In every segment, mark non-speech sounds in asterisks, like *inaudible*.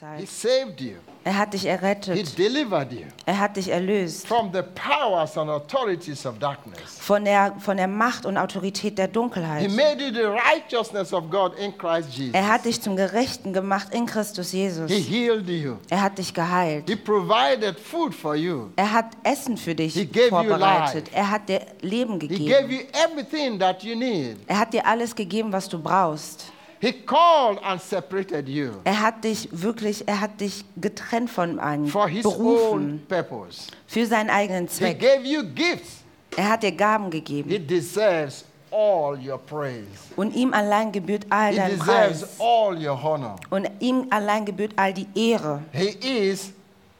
Zeit. saved you. Er hat dich He errettet. delivered you Er hat dich erlöst from the powers and authorities of darkness. von der, von der Macht und Autorität der He Dunkelheit. made you the righteousness of God in Christ Jesus. Er hat dich zum Gerechten gemacht in Christus Jesus. He healed you. Er hat dich geheilt. He provided food for you. Er hat Essen für dich He gave you vorbereitet. life. Er hat dir Leben He gegeben. gave you everything that you need. Er hat dir alles gegeben, was du brauchst. He called and separated you Er hat dich wirklich, er hat dich getrennt von einem for his own berufen purpose. für seinen eigenen He Zweck. gave you gifts. Er hat dir Gaben He gegeben deserves all your praise. und ihm allein gebührt all He dein deserves Preis all your honor. und ihm allein gebührt all die Ehre. He is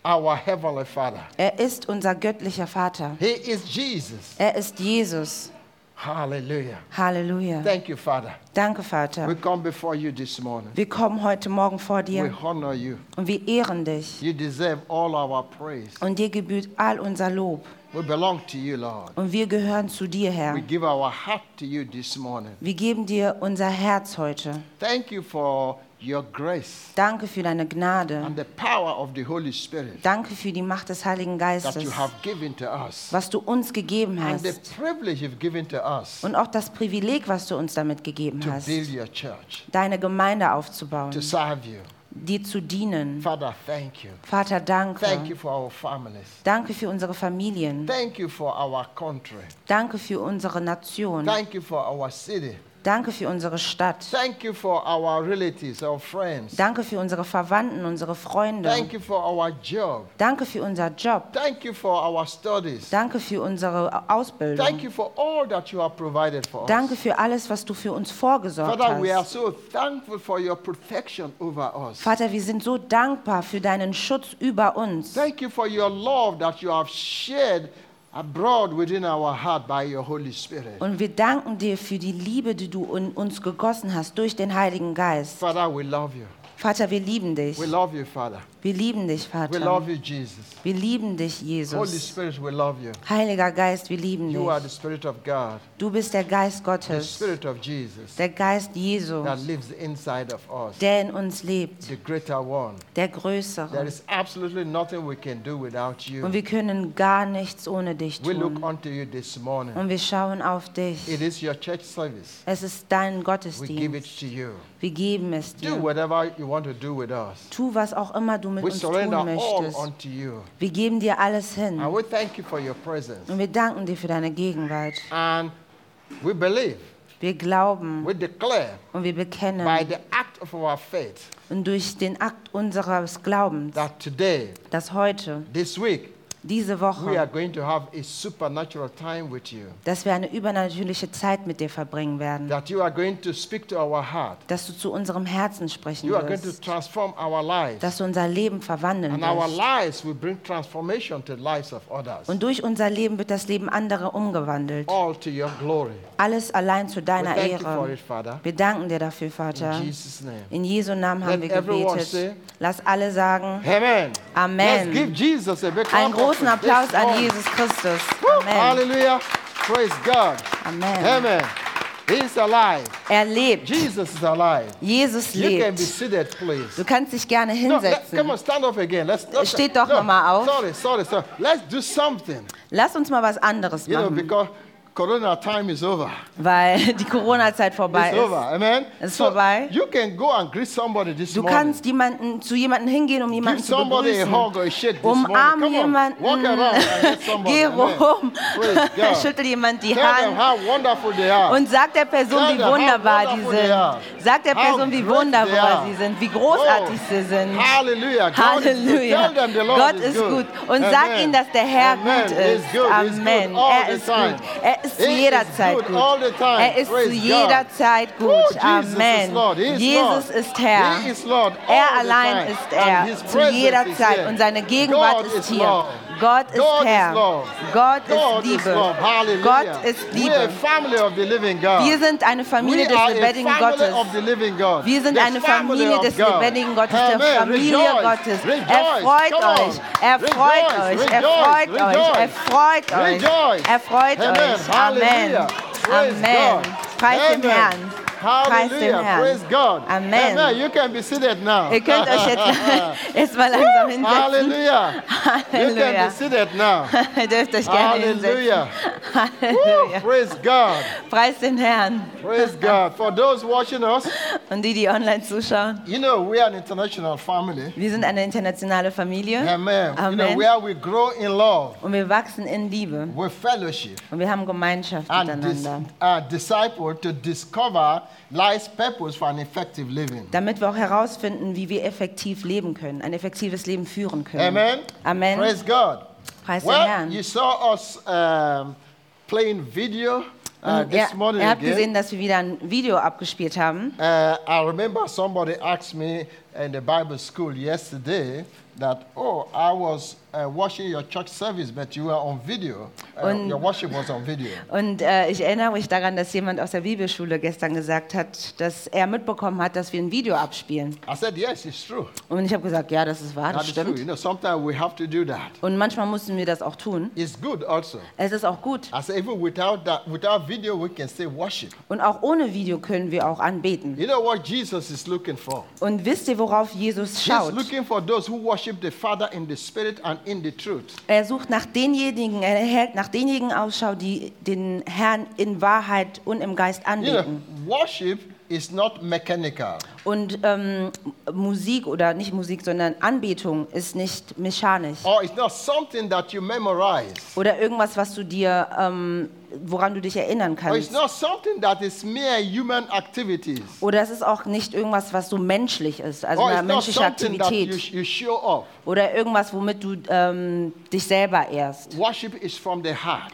our heavenly Father. Er ist unser göttlicher Vater. He is Jesus. Er ist Jesus. Hallelujah. Halleluja. Thank you, Father. Danke, We Vater. come before you this morning. Wir kommen heute Morgen vor We dir honor you. und wir ehren dich. You deserve all our praise. Und dir gebührt all unser Lob. We belong to you, Lord. Und wir gehören zu dir, Herr. We give our heart to you this morning. Wir geben dir unser Herz heute. Thank you for your grace Danke für deine Gnade. and the power of the Holy Spirit Danke für die Macht des Heiligen that Geistes, you have given to us was du uns gegeben and the hast. privilege you've given to us Und auch das Privileg, was du uns damit gegeben to hast, build your church, deine Gemeinde aufzubauen, to serve you. dir zu dienen. Father, thank you. Vater, Thank you danke. for our families. Danke für unsere Familien. Thank you for our country. Danke für unsere Nation. Thank you for our city. Danke für unsere Stadt. Thank you for our relatives, our friends. Danke für unsere Verwandten, unsere Freunde. Thank you for our job. Danke für unser Job. Thank you for our studies. Danke für unsere Thank Ausbildung. you for all that you have provided for Danke us. für alles, was du für uns vorgesorgt Father, we are hast. so thankful for your protection over us. Vater, wir sind so dankbar für deinen Schutz über uns. Thank you for your love that you have shared abroad within our heart by your Holy Spirit. Und wir danken dir für die Liebe, die du in uns gegossen hast durch den Heiligen Geist. Father, we love you. Vater, wir lieben dich. We love you, Father. Wir lieben dich, We Vater. love you, Jesus. Wir lieben dich, Holy Jesus. Spirit, we love you. Heiliger Geist, wir lieben You are dich. the Spirit of God, Du bist der Geist the Gottes, Spirit of Jesus der Geist Jesu, that lives inside of us, der in uns lebt, the greater one. der There Größere. is absolutely nothing we can do without Und you. wir können gar nichts ohne dich We look tun. unto you this morning. Und wir schauen auf dich. It is your church service. Es ist dein We give it Gottesdienst. to you. Wir geben es Do dir. whatever you Tu, was auch immer du mit uns tun möchtest. Wir geben dir alles hin. And we thank you for your presence. Und wir danken dir für deine Gegenwart. And we believe, Wir glauben und wir bekennen und durch den Akt unseres Glaubens, dass heute, this week, diese we are Woche, going to have a supernatural time with you. dass wir eine übernatürliche Zeit mit dir verbringen werden. That you are going to speak to our heart. Dass du zu unserem Herzen sprechen You are going to wirst. transform our lives. Dass du unser Leben verwandeln And our wirst. lives will bring transformation to the lives of others. Und durch unser Leben wird das Leben anderer umgewandelt. All to your glory. Alles allein zu deiner Ehre. Wir danken dir dafür, Vater. In Jesus' name. In Jesu Namen haben wir gebetet. Lass alle sagen, Amen. Amen. Let's give Großen Applaus an. Jesus Christus. Amen. Hallelujah. Praise God. Amen. Amen. He is alive. Er lebt. Jesus is alive. Jesus You can be lebt. seated, please. Du kannst dich gerne No, let- come hinsetzen. on, stand up again. Let's, let's Steht doch no, noch mal auf. Sorry, sorry, sorry. Let's do something. Lass uns mal was anderes You know, machen, because Corona time is over. weil *laughs* die Corona-Zeit vorbei It's over. ist. Amen. Es ist vorbei. You can go and greet somebody this Du morning. kannst jemanden, zu jemandem hingehen, um jemanden Give zu begrüßen. Umarm jemanden, Walk around *laughs* geh rum, *laughs* schüttel jemand die Tell Hand how wonderful they are. und sag der Person, Tell wie wunderbar die are. sind. Sag der Person, wie wunderbar sie sind, wie großartig Oh, sie sind. Halleluja. Halleluja. Gott is ist gut. Und sag ihnen, dass der Herr gut ist. Amen. Er ist gut. Er ist zu jeder Zeit gut. time. Er ist zu jeder Zeit gut. Amen. Jesus ist Herr. Er allein ist er zu jeder Zeit und seine Gegenwart ist is hier. Gott ist God is Herr. Lord. Gott God ist is Liebe. Hallelujah. Gott ist Liebe. Wir sind eine Familie des lebendigen Gottes. Wir sind eine Familie des lebendigen Gottes, der. Familie. Gottes. Rejoice. Er freut Come on. euch, er freut Rejoice. euch, er Rejoice. freut euch, er Rejoice. freut euch, Rejoice. er freut Amen. euch. Amen. Amen. Preis dem. Herrn. Preis. Herrn. Praise God. Amen. Amen. You can be seated now. Ihr könnt euch jetzt, *laughs* *laughs* jetzt mal langsam hinsetzen. Hallelujah. You can Halleluja. be seated now. *laughs* Ihr dürft euch gerne hinsetzen. Hallelujah. Woo, Halleluja. praise God. Preis den Herrn. Praise God. For those watching us, Und die, die online zuschauen, you know, we are an international family. wir sind eine internationale Familie. Amen. You know, Amen. where we grow in love, Und wir wachsen in Liebe. with fellowship, Und wir haben Gemeinschaft and dis- miteinander. uh, disciple to discover life's purpose for an effective living. Damit wir auch herausfinden, wie wir effektiv leben können, ein effektives Leben führen können. Amen. Amen. Praise God. Preis den Well, Herrn. you saw us um, playing video uh, er, er hat again. gesehen, dass wir wieder ein Video abgespielt haben. Uh, I remember somebody asked me in the Bible school yesterday that, oh, I was watching your church service, but you were on video. Und- your worship was on video. Und äh, ich erinnere mich daran, dass jemand aus der Bibelschule gestern gesagt hat, dass er mitbekommen hat, dass wir ein Video abspielen. I said, yes, it's true. Und ich habe gesagt, ja, das ist wahr, das stimmt. You know, sometimes we have to do that. Und manchmal mussten wir das auch tun. It's good also. Es ist auch gut. I said, even without that, without video, we can still worship. Und auch ohne Video können wir auch anbeten. You know what Jesus is looking for? Und wisst ihr, worauf Jesus He's schaut? looking for those who worship the Father in the Spirit and. Er sucht nach denjenigen, er hält nach denjenigen Ausschau, die den Herrn in Wahrheit und im Geist You know, anbeten. worship is not mechanical. Und ähm, Musik oder nicht Musik, sondern Anbetung ist nicht mechanisch. Or it's not something that you memorize. Oder irgendwas, was du dir, ähm, woran du dich erinnern Or it's kannst. not something that is mere human activities. Oder es ist auch nicht irgendwas, was so menschlich ist, also Or eine menschliche you, Aktivität. you show off. Oder irgendwas, womit du ähm, dich selber ehrst. Worship is from the heart.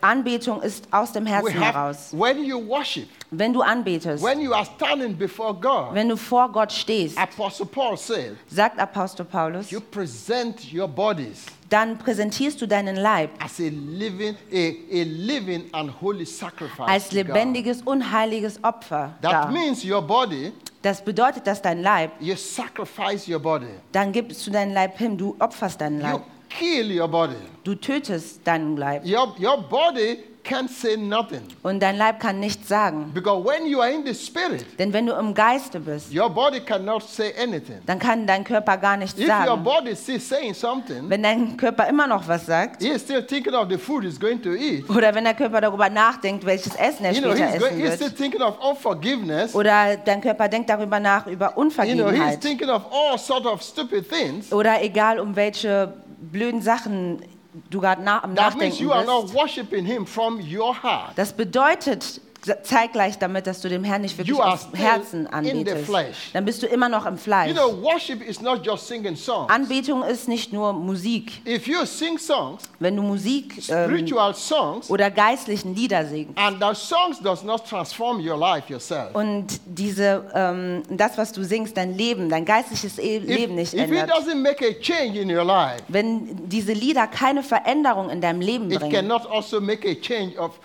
Anbetung ist aus dem Herzen have, heraus. when you worship, Wenn du anbetest, when you are standing before God, wenn du vor Gott stehst, Apostle Paul said, sagt Apostel Paulus, you present your bodies dann präsentierst du deinen Leib as a living, a, a living and holy sacrifice. als God. lebendiges und heiliges Opfer That dar. means your body, Das bedeutet, dass dein Leib, you sacrifice your body. dann gibst du deinen Leib hin, du opferst deinen You Leib, kill your body. du tötest deinen Leib. Your, your body can't say nothing. Und dein Leib kann nichts sagen. Because when you are in the spirit, Denn wenn du im Geiste bist, your body cannot say anything. dann kann dein Körper gar nichts If your sagen. body is still saying something, Wenn dein Körper immer noch was sagt, he is still thinking of the food he's going to eat. oder wenn der Körper darüber nachdenkt, welches Essen er You know, später he's, going, essen he's still wird, thinking of unforgiveness. oder dein Körper denkt darüber nach, über You know, he's Unvergebenheit, thinking of all sort of stupid things. oder egal um welche blöden Sachen du gerade nach, am That means Nachdenken you are not bist. worshiping him from your heart. Das bedeutet zeitgleich damit, dass du dem Herrn nicht wirklich aus Herzen anbetest. Dann bist du immer noch im Fleisch. You know, worship is not just singing songs. Anbetung ist nicht nur Musik. If you sing songs, Wenn du Musik ähm, songs, oder geistlichen Lieder singst and those songs does not transform your life und diese, ähm, das, was du singst, dein Leben, dein geistliches E- If, Leben nicht it ändert, doesn't make a change in your life, wenn diese Lieder keine Veränderung in deinem Leben it bringen cannot also make a change of,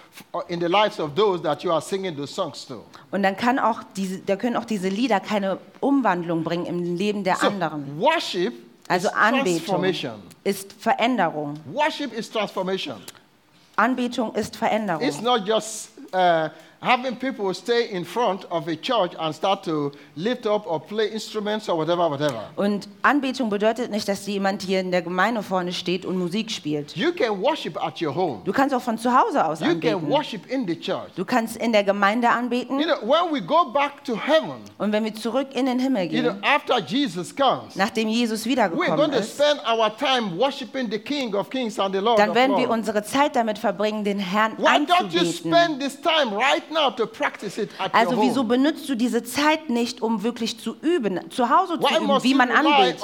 in the lives of those that you are singing those songs to. und dann kann auch diese, da können auch diese Lieder keine Umwandlung bringen im Leben der So, anderen. worship Also is Anbetung transformation. ist Veränderung. Worship is transformation. Anbetung ist Veränderung. It's not just uh, having people stay in front of a church and start to lift up or play instruments or whatever, whatever. Und Anbetung bedeutet nicht, dass jemand hier in der Gemeinde vorne steht und Musik spielt. You can worship at your home. Du kannst auch von zu Hause aus You can anbeten. worship in the church. Du kannst in der Gemeinde anbeten. You know, when we go back to heaven, Und wenn wir zurück in den Himmel you know, gehen, after Jesus comes, nachdem Jesus we're wiedergekommen going to ist, spend our time worshiping the King of Kings and the Lord dann werden wir unsere Zeit damit verbringen, den Herrn Why don't you anzubeten. spend this time right Also wieso benutzt du diese Zeit nicht, um wirklich zu üben, zu Hause zu üben, wie man anbetet?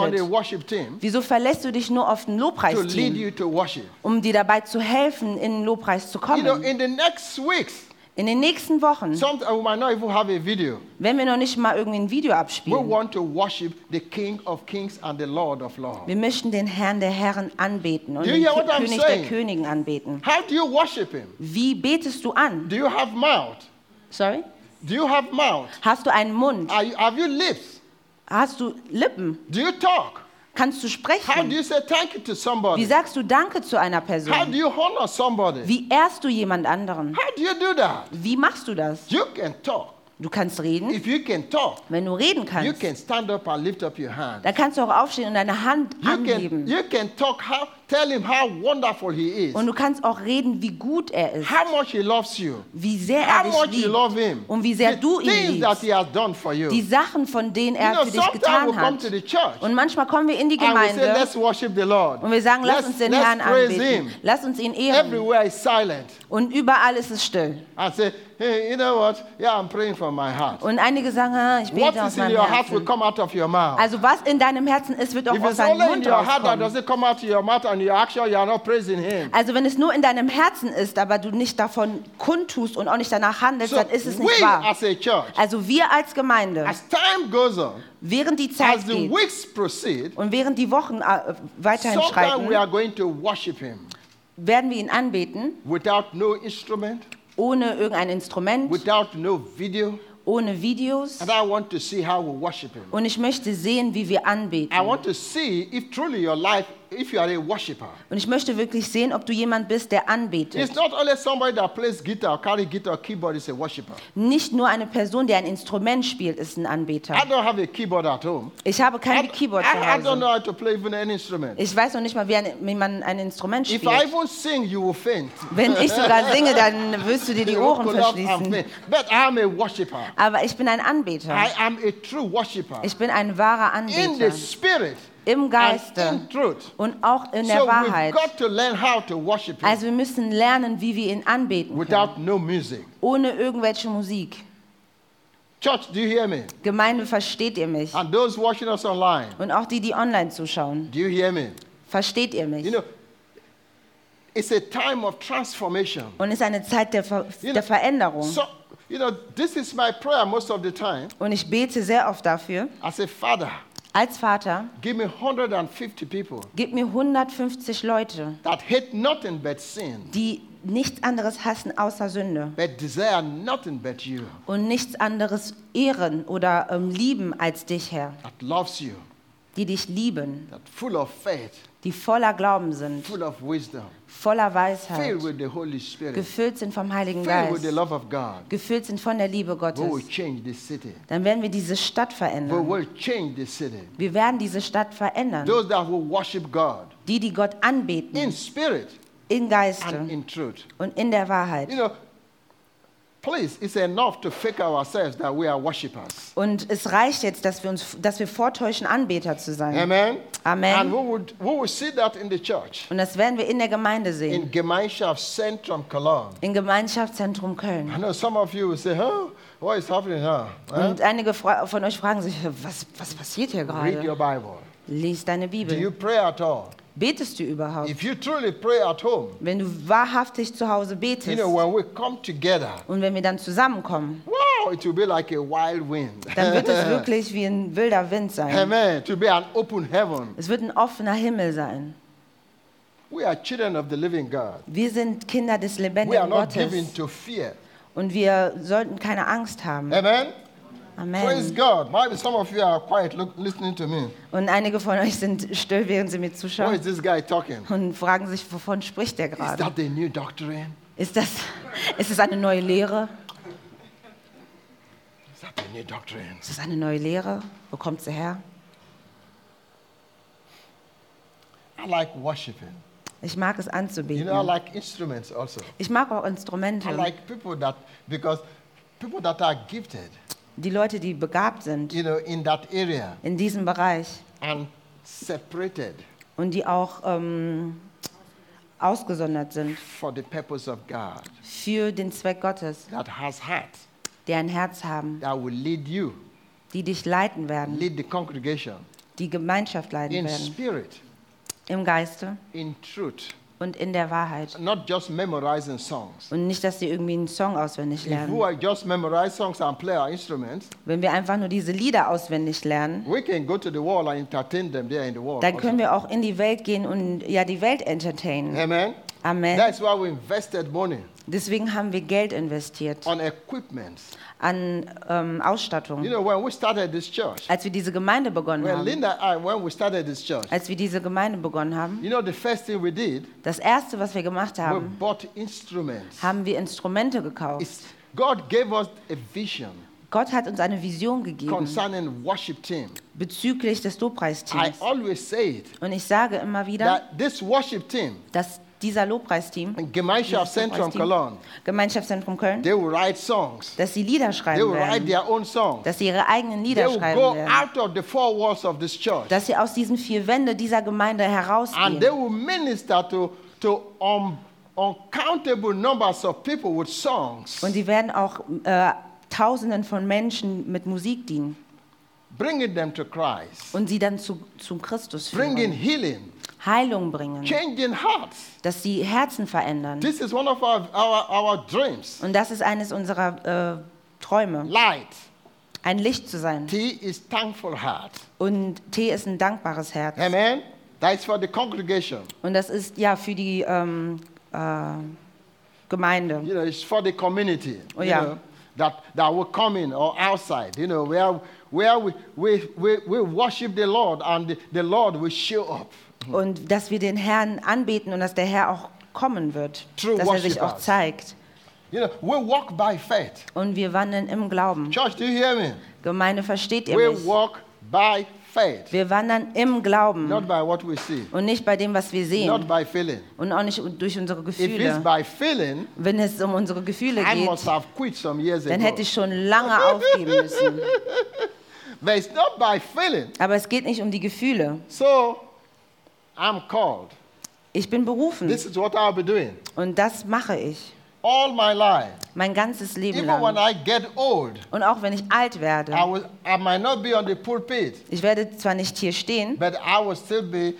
Wieso verlässt du dich nur auf lead Lobpreisteam, um dir dabei zu helfen, in den Lobpreis zu You know, kommen? in the next weeks, In den nächsten Wochen, some, we might not even have a video. wenn wir noch nicht mal irgendwie ein Video We abspielen, want to worship the King of Kings and the Lord of Lords. wir möchten den Herrn der Herren anbeten und Do you den hear what I'm König der saying? Königen anbeten. How do you worship Him? Wie betest du an? Do you have mouth? Sorry? Do you have mouth? Hast du einen Mund? Are you, have you lips? Hast du Lippen? Do you talk? Kannst du How do sprechen? you say thank you to Wie somebody? sagst du Danke zu einer How do Person? you honor somebody? Wie ehrst du jemand anderen? How do you do that? Wie machst du das? You can talk. Du kannst reden. If you can talk, Wenn du reden you kannst, can stand up and lift up your hand. dann kannst du auch aufstehen und deine Hand You can, anheben. you can talk, how, tell him how wonderful he is, Und du kannst auch reden, wie gut er ist, how much he loves you, wie sehr how er dich much you liebt love him, und wie sehr the du ihn things that liebst. he has done for you. Die Sachen, von denen you er know, für dich getan we come hat. to the church Und manchmal kommen wir in die and we say, Gemeinde let's worship the Lord. und wir sagen, lass let's, uns den Herrn praise anbeten. him. Lass uns ihn ehren. Everywhere is silent. Und überall ist es still. I say, hey, you know what? Yeah, I'm praying from my heart. Und einige sagen, ah, ich What bete aus is in meinem your heart will Herzen. come out of your mouth. Also was in deinem Herzen ist, wird auch If aus it's deinem only in Mund your heart that rauskommen. doesn't come out of your mouth and you actually you are not praising him. Also wenn es nur in deinem Herzen ist, aber du nicht davon kundtust und auch nicht danach handelst, So dann ist es we nicht wahr. as a church, Also wir als Gemeinde, as time goes on, während die Zeit as the geht weeks proceed, und während die Wochen äh, weiterhin schreiten, we are going to worship him werden wir ihn anbeten, without no instrument, ohne irgendein Instrument, without no video. ohne Videos. And I want to see how we worship him. Und ich möchte sehen, wie wir anbeten. I want to see if truly your life, if you are a worshiper. Und ich möchte wirklich sehen, ob du jemand bist, der anbetet. It's not only somebody that plays guitar, carry guitar, keyboard is a worshiper. Nicht nur eine Person, die ein Instrument spielt, ist ein Anbeter. I don't have a keyboard at home. Ich habe I, kein Keyboard I, zu I don't Hause. know how to play even any instrument. Ich weiß noch nicht mal, wie, ein, wie man ein Instrument If I spielt. even sing, you will faint. Wenn ich sogar singe, dann wirst du dir die Ohren verschließen. But I'm a worshiper. Aber ich bin ein Anbeter. I am a true worshiper. Ich bin ein wahrer In the Anbeter. spirit Im Geiste und auch in So der we've Wahrheit. Also wir müssen lernen, wie wir ihn anbeten können. without no music. Ohne irgendwelche Musik. Church, do you hear me? Gemeinde, versteht ihr mich? And those watching us online, Und auch die, die online zuschauen. do you hear me? Versteht ihr mich? You know, it's a time of transformation. Und es ist eine Zeit der, Ver You know, der Veränderung. So, you know, this is my prayer most of the time. Und ich bete sehr oft dafür. As a father, Als Vater, give me 150 people gib mir 150 Leute, that hate nothing but sin, die nichts anderes hassen außer Sünde but desire nothing but you, und nichts anderes ehren oder ähm, lieben als dich, Herr. that loves you, Die dich lieben, that full of faith, die voller Glauben sind, full of wisdom, voller Weisheit, filled with the Holy Spirit, gefüllt sind vom Heiligen filled with the Geist, love of God. gefüllt sind von der Liebe We Gottes. will change this city. Dann werden wir diese Stadt We verändern. will change this city. Wir werden diese Stadt verändern. Those that will worship God Die, die Gott in anbeten, spirit in and Geiste in truth. und in der Wahrheit. You know, please, it's enough to fake ourselves that we are worshippers. Und es reicht jetzt, dass wir, uns, dass wir vortäuschen, Anbeter zu sein. Amen. Amen. And we would we will see that in the church. Und das werden wir in der Gemeinde sehen. In Gemeinschaft Centrum Cologne. Im Gemeinschaftszentrum I Köln. know some of you will say, oh, what is happening now? Und einige von euch fragen sich, was, was passiert hier Read your gerade? Bible. Lies deine Do you Bibel. pray at all? Betest du überhaupt? If you truly pray at home, Wenn du wahrhaftig zu Hause you betest know, when we come together, und wenn wir dann zusammenkommen, wow, it will be like a wild wind. dann wird es *laughs* wirklich wie ein wilder Wind sein. Amen. To be an open heaven. Es wird ein offener Himmel sein. We are children of the living God. Wir sind Kinder des We are lebendigen not given Gottes to fear. und wir sollten keine Angst haben. Amen. Praise Amen. God. Maybe some of you are quiet look, listening to me. Und einige von euch sind still, während sie mir What is zuschauen this guy talking? und fragen sich, wovon spricht der Is gerade? that the new doctrine? Ist das, ist es eine neue Lehre? Is that the new doctrine? Ist es eine neue Lehre? Wo kommt sie her? I like worshiping. Ich mag es You know, I anzubeten. like instruments also. Ich mag auch I Instrumente. like people that, because people that are gifted, Die Leute, die begabt sind you know, in that area in diesem Bereich and separated und die auch ähm, ausgesondert sind for the purpose of God, für den Zweck Gottes, that has heart, die ein Herz haben, that will lead you, die dich leiten werden, lead the congregation die Gemeinschaft leiten in werden, spirit, im Geiste. in truth, und in der Wahrheit. not just memorizing songs. Und nicht, dass sie irgendwie einen Song auswendig If we lernen. just memorize songs and play our instruments, Wenn wir einfach nur diese Lieder auswendig lernen, we can go to the world and entertain them there in the world. dann also. können wir auch in die Welt gehen und ja die Welt entertainen. Amen. Amen. That's why we invested money Deswegen haben wir Geld investiert on equipment. an ähm, Ausstattung. You know, when we started this church, Als wir diese Gemeinde begonnen when haben, Linda and I, when we started this church, als wir diese Gemeinde begonnen haben, you know, the first thing we did, das erste, was wir gemacht we haben, bought instruments. haben wir Instrumente gekauft. It's, God gave us a vision. Gott hat uns eine Vision gegeben concerning worship team. bezüglich des I Lobpreisteams. always say it Und ich sage immer wieder, that this worship team, dass dieser Lobpreisteam, Gemeinschaft dieses Zentrum Lobpreisteam, Cologne, Gemeinschaftszentrum Köln, they will write songs. dass sie Lieder They schreiben will write werden, their own songs. dass sie ihre eigenen They Lieder will schreiben go werden, out of the four walls of this church. dass sie aus diesen vier Wänden dieser Gemeinde and herausgehen they will minister to, to um, uncountable numbers of people with songs, und sie werden auch äh, Tausenden von Menschen mit Musik dienen. Bringing them to Christ, und sie dann zu, zum Christus bringing führen, healing, Heilung bringen, changing hearts. dass sie Herzen verändern. This is one of our, our, our dreams. Und das ist eines unserer äh, Träume, Light. ein Licht zu sein. T is thankful heart. Und T ist ein dankbares Herz. Amen. That is for the congregation. Und das ist ja für die ähm, äh, Gemeinde. You know, it's for the community. Oh, yeah. know, that, that will come in or outside, you know, where, where we, we, we, we worship the Lord and the, the Lord will show up. Und dass wir den Herrn anbeten und dass der Herr auch kommen wird. True dass er sich auch zeigt. You know, we walk by faith. Und wir wandeln im Glauben. Church, do you hear me? Gemeinde, versteht ihr We mich? walk by faith, Wir wandern im Glauben not by what we see, und nicht bei dem, was wir not sehen. by feeling. Und auch nicht durch unsere If it's Gefühle. by feeling, Wenn es um unsere Gefühle I must geht, have quit some years dann ago. hätte ich schon lange aufgeben müssen. *laughs* But it's not by feeling. Aber es geht nicht um die Gefühle. So, I'm called. Ich bin berufen This is what I'll be doing und das mache ich. all my life. Mein ganzes Leben Even when lang. I get old, Und auch wenn ich alt werde. I, will, I might not be on the pulpit, Ich werde zwar nicht hier stehen, but I will still be,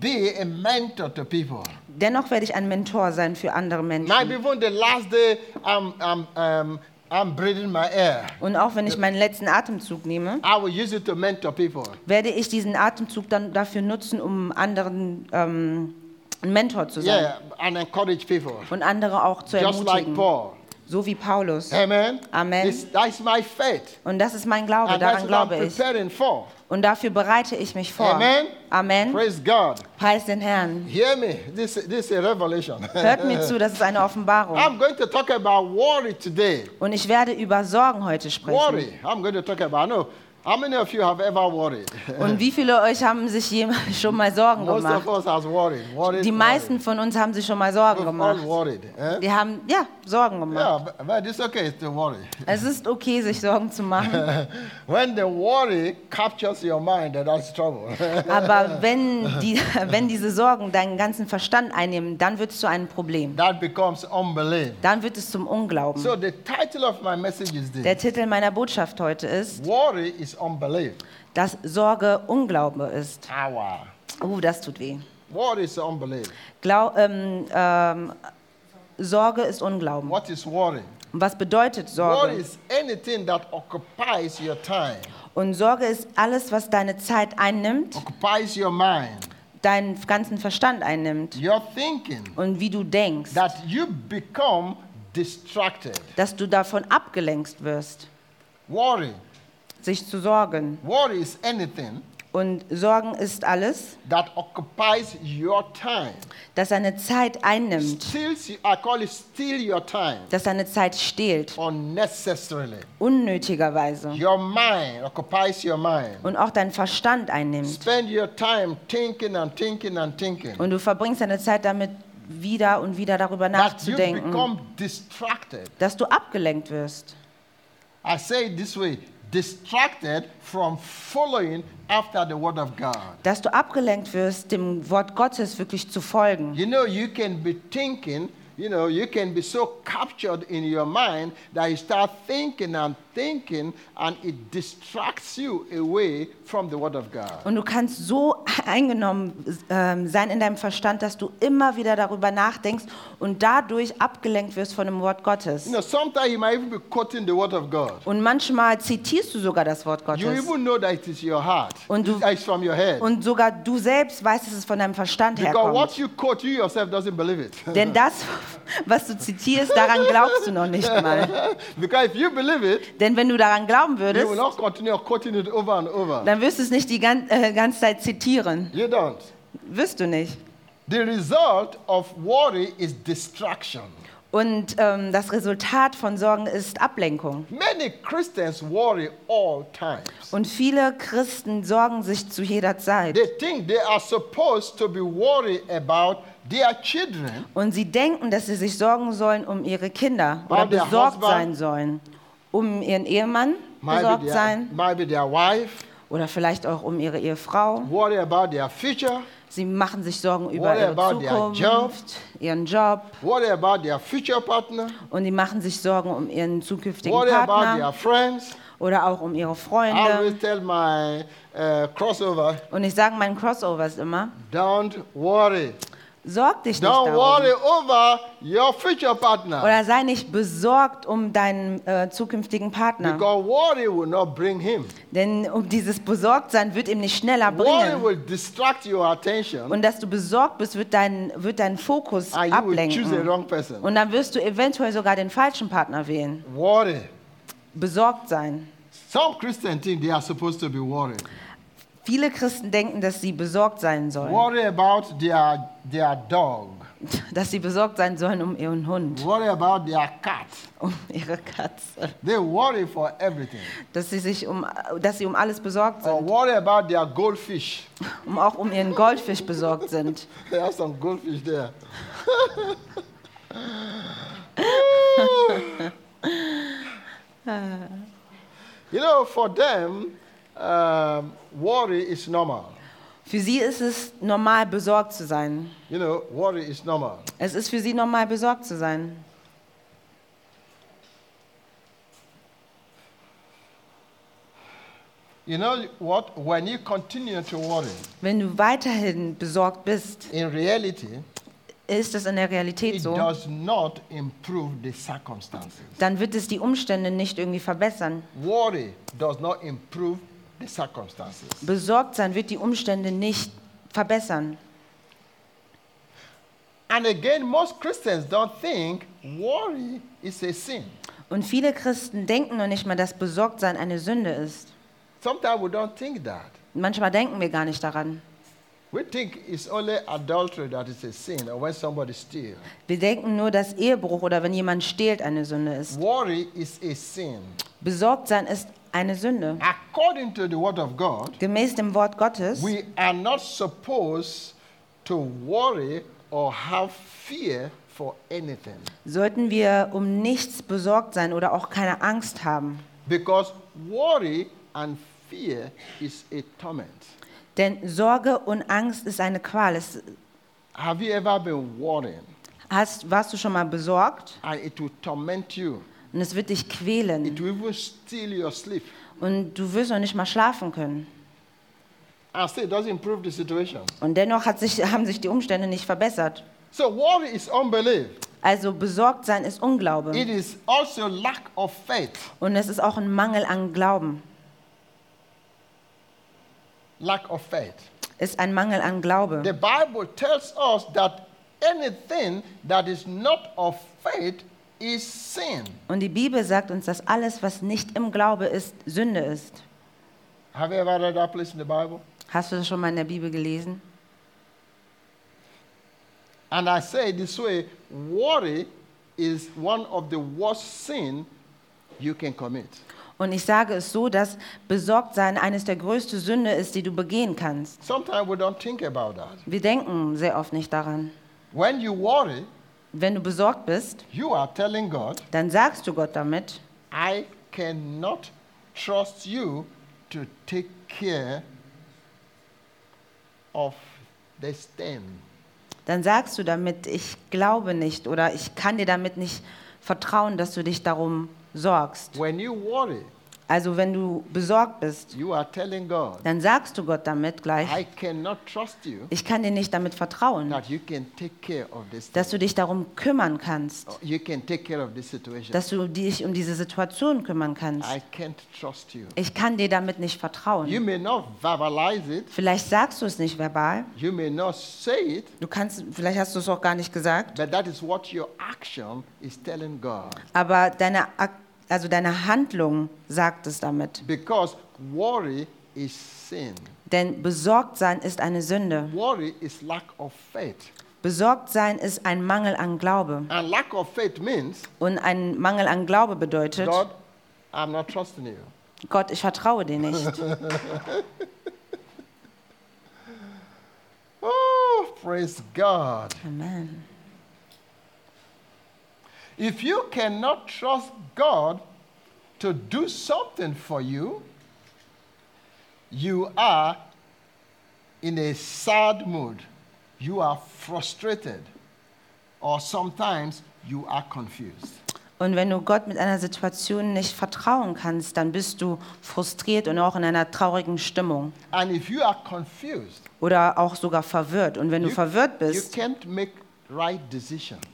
be a mentor to people. dennoch werde ich ein Mentor sein für andere Menschen. be even the last day I'm, I'm, um, I'm breathing my air. Und auch wenn ich meinen letzten Atemzug nehme, I will use it to mentor people. werde ich diesen Atemzug dann dafür nutzen, um anderen ähm, ein Mentor zu sein Yeah, and encourage people. und andere auch zu Just like ermutigen, Paul. so wie Paulus. Amen. Amen. This, that's my faith. Und das ist mein Glaube, And that's daran glaube I'm ich. preparing for. Und dafür bereite ich mich vor. Amen. Amen. Praise God. Preis den Herrn. Hear me. This, this is a revelation. Hört mir *laughs* zu, das ist eine Offenbarung. I'm going to talk about worry today. Und ich werde über Sorgen heute sprechen. Worry. I'm going to talk about. Know. How many of you have ever worried? Und wie viele euch haben sich *laughs* schon mal Sorgen Most gemacht? of us has worried. worried Die meisten von uns haben sich schon mal Sorgen worried. We've all gemacht. worried. Eh? Die haben, ja, Sorgen gemacht. Yeah, but, it's okay to worry. Es ist okay, sich Sorgen zu machen. *laughs* when the worry captures your mind, then that's trouble. *laughs* Aber wenn, die, wenn diese Sorgen deinen ganzen Verstand einnehmen, dann wird es zu einem Problem. that becomes unbelief. Dann wird es zum Unglauben. So the title of my message is this: Der Titel meiner Botschaft heute ist, Worry is unbelief. dass Sorge Unglaube ist. Awa. Uh, das tut weh. Worry is unbelief. Glau ähm, ähm, Sorge ist Unglauben. What is worry? Was bedeutet Worry Sorge? is anything that occupies your time, Und Sorge ist alles, was deine Zeit einnimmt, occupies your mind, deinen ganzen Verstand einnimmt your thinking, und wie du denkst, that you become distracted. dass du davon abgelenkt wirst, Worry. Sich zu sorgen. Worry is anything Und Sorgen ist alles, that occupies your time. das deine Zeit einnimmt, Steals, I call it steal your time das deine Zeit stehlt, unnecessarily. unnötigerweise. Your mind occupies your mind. Und auch deinen Verstand einnimmt. Spend your time thinking and thinking and thinking. Und du verbringst deine Zeit damit, wieder und wieder darüber nachzudenken, dass du abgelenkt wirst. I say it this way distracted from following after the word of God. Dass du abgelenkt wirst, dem Wort Gottes wirklich zu folgen. You know, you can be thinking, you know, you can be so captured in your mind that you start thinking and thinking, and it distracts you away from the Word of God. Und du kannst so eingenommen ähm, sein in deinem Verstand, dass du immer wieder darüber nachdenkst und dadurch abgelenkt wirst von dem Wort Gottes. You know, sometimes you might even be quoting the Word of God. Und manchmal zitierst du sogar das Wort You Gottes. even know that it is your heart, Und du- it's from your head. Und sogar du selbst weißt, dass es von deinem Verstand Because what herkommt. you quote, you yourself doesn't believe it. *laughs* Denn das, was du zitierst, daran glaubst du noch nicht mal. *laughs* because if you believe it, Denn wenn du daran glauben you würdest, continue it over over. dann wirst du es nicht die gan äh, ganze Zeit zitieren. You don't. Wirst du nicht. The result of worry is distraction. Und ähm, das Resultat von Sorgen ist Ablenkung. Many Christians worry all times. Und viele Christen sorgen sich zu jeder Zeit. They think they are supposed to be worried about their children, Und sie denken, dass sie sich sorgen sollen um ihre Kinder oder besorgt husband. sein sollen. Um ihren Ehemann besorgt their, sein wife, oder vielleicht auch um ihre Ehefrau. worry about their future, Sie machen sich Sorgen über Worry ihre about their Zukunft, job. ihren Job worry about their future partner, und die machen sich Sorgen um ihren zukünftigen worry about their Partner friends. oder auch um ihre I Freunde. my uh, Und ich sage meinen Crossovers immer, don't worry. Sorg dich nicht Don't darum. worry over your future partner. Oder sei nicht besorgt um deinen äh, zukünftigen Partner. Because worry will not bring him. Denn um dieses Besorgtsein wird ihm nicht schneller Worry bringen. will distract your attention Und dass du besorgt bist, wird dein, wird dein Fokus and you will choose the ablenken. wrong person. Und dann wirst du eventuell sogar den falschen Partner wählen. Worry. Besorgt sein. Some Christians think they are supposed to be worried. Viele Christen denken, dass sie besorgt sein sollen. Worry about their, their dog. *laughs* Dass sie besorgt sein sollen um ihren Hund, Worry about their cat. um ihre Katze. They worry for everything. Dass sie, sich um, dass sie um alles besorgt Or sind. worry about their goldfish. *laughs* Um auch um ihren Goldfisch besorgt sind. *laughs* They have some goldfish there. you know, for them, um, worry is normal. Für sie ist es normal, besorgt zu sein. You know, worry is normal. Es ist für sie normal, besorgt zu sein. You know what? When you continue to worry, Wenn du weiterhin besorgt bist, in reality, ist es in der Realität it so, does not improve the circumstances. dann wird es die Umstände nicht irgendwie verbessern. Worry does not improve the circumstances. Besorgt sein wird die Umstände nicht verbessern. And again, most Christians don't think worry is a sin. Und viele Christen denken noch nicht mal, dass Besorgtsein eine Sünde ist. Sometimes we don't think that. Manchmal denken wir gar nicht daran. We think it's only adultery that is a sin or when somebody steals. Wir denken nur, dass Ehebruch oder wenn jemand stehlt eine Sünde ist. Worry is a sin. Besorgtsein ist eine Sünde. According to the Word of God, Gemäß dem Wort Gottes we are not supposed to worry or have fear for anything sollten wir um nichts besorgt sein oder auch keine Angst haben. because worry and fear is a torment. Denn Sorge und Angst ist eine Qual. Es, Have you ever been worrying hast, warst du schon mal besorgt and it will torment you? Und es wird dich It quälen will even steal your sleep. und du wirst noch nicht mal schlafen können. And still, it doesn't improve the situation. Und dennoch sich, haben sich die Umstände nicht verbessert. So, worry is unbelief. Also besorgt sein ist Unglaube It is also lack of faith. und es ist auch ein Mangel an Glauben. Lack of faith. Ist ein Mangel an Glaube. The Bible tells us that anything that is not of faith is sin. Und die Bibel sagt uns, dass alles, was nicht im Glaube ist, Sünde ist. Have you ever read that place in the Bible? Hast du das schon mal in der Bibel gelesen? And I say this way worry is one of the worst sin you can commit. Und ich sage es so, dass Besorgtsein eines der größten Sünde ist, die du begehen kannst. Sometimes we don't think about that. Wir denken sehr oft nicht daran. When you worry, Wenn du besorgt bist, you are telling God, dann sagst du Gott damit, I cannot trust you to take care of this thing. dann sagst du damit, ich glaube nicht oder ich kann dir damit nicht vertrauen, dass du dich darum sorgst. When you worry, Also wenn du besorgt bist, you are telling God, dann sagst du Gott damit gleich, I cannot trust you ich kann dir nicht damit vertrauen, that you can take care of this dass du dich darum kümmern kannst, You can take care of this situation. dass du dich um diese Situation kümmern kannst. I can't trust you. Ich kann dir damit nicht You vertrauen. may not verbalize it. Vielleicht sagst du es nicht verbal, You may not say it, du kannst, vielleicht hast du es auch gar nicht gesagt, but that is what your action is telling God. aber deine, Ak- also deine Handlung sagt es damit. Because worry is sin. Denn besorgt sein ist eine Sünde. Worry is lack of faith. Besorgt sein ist ein Mangel an Glaube. And lack of faith means, Und ein Mangel an Glaube bedeutet, God, I'm not trusting you. Gott, ich vertraue dir nicht. *laughs* Oh, praise God. Amen. If you cannot trust God to do something for you, you are in a sad mood. You are frustrated. Or sometimes you are confused. Und wenn du Gott mit einer Situation nicht vertrauen kannst, dann bist du frustriert und auch in einer traurigen Stimmung And if you are confused, oder auch sogar verwirrt. Und wenn du you, verwirrt you bist,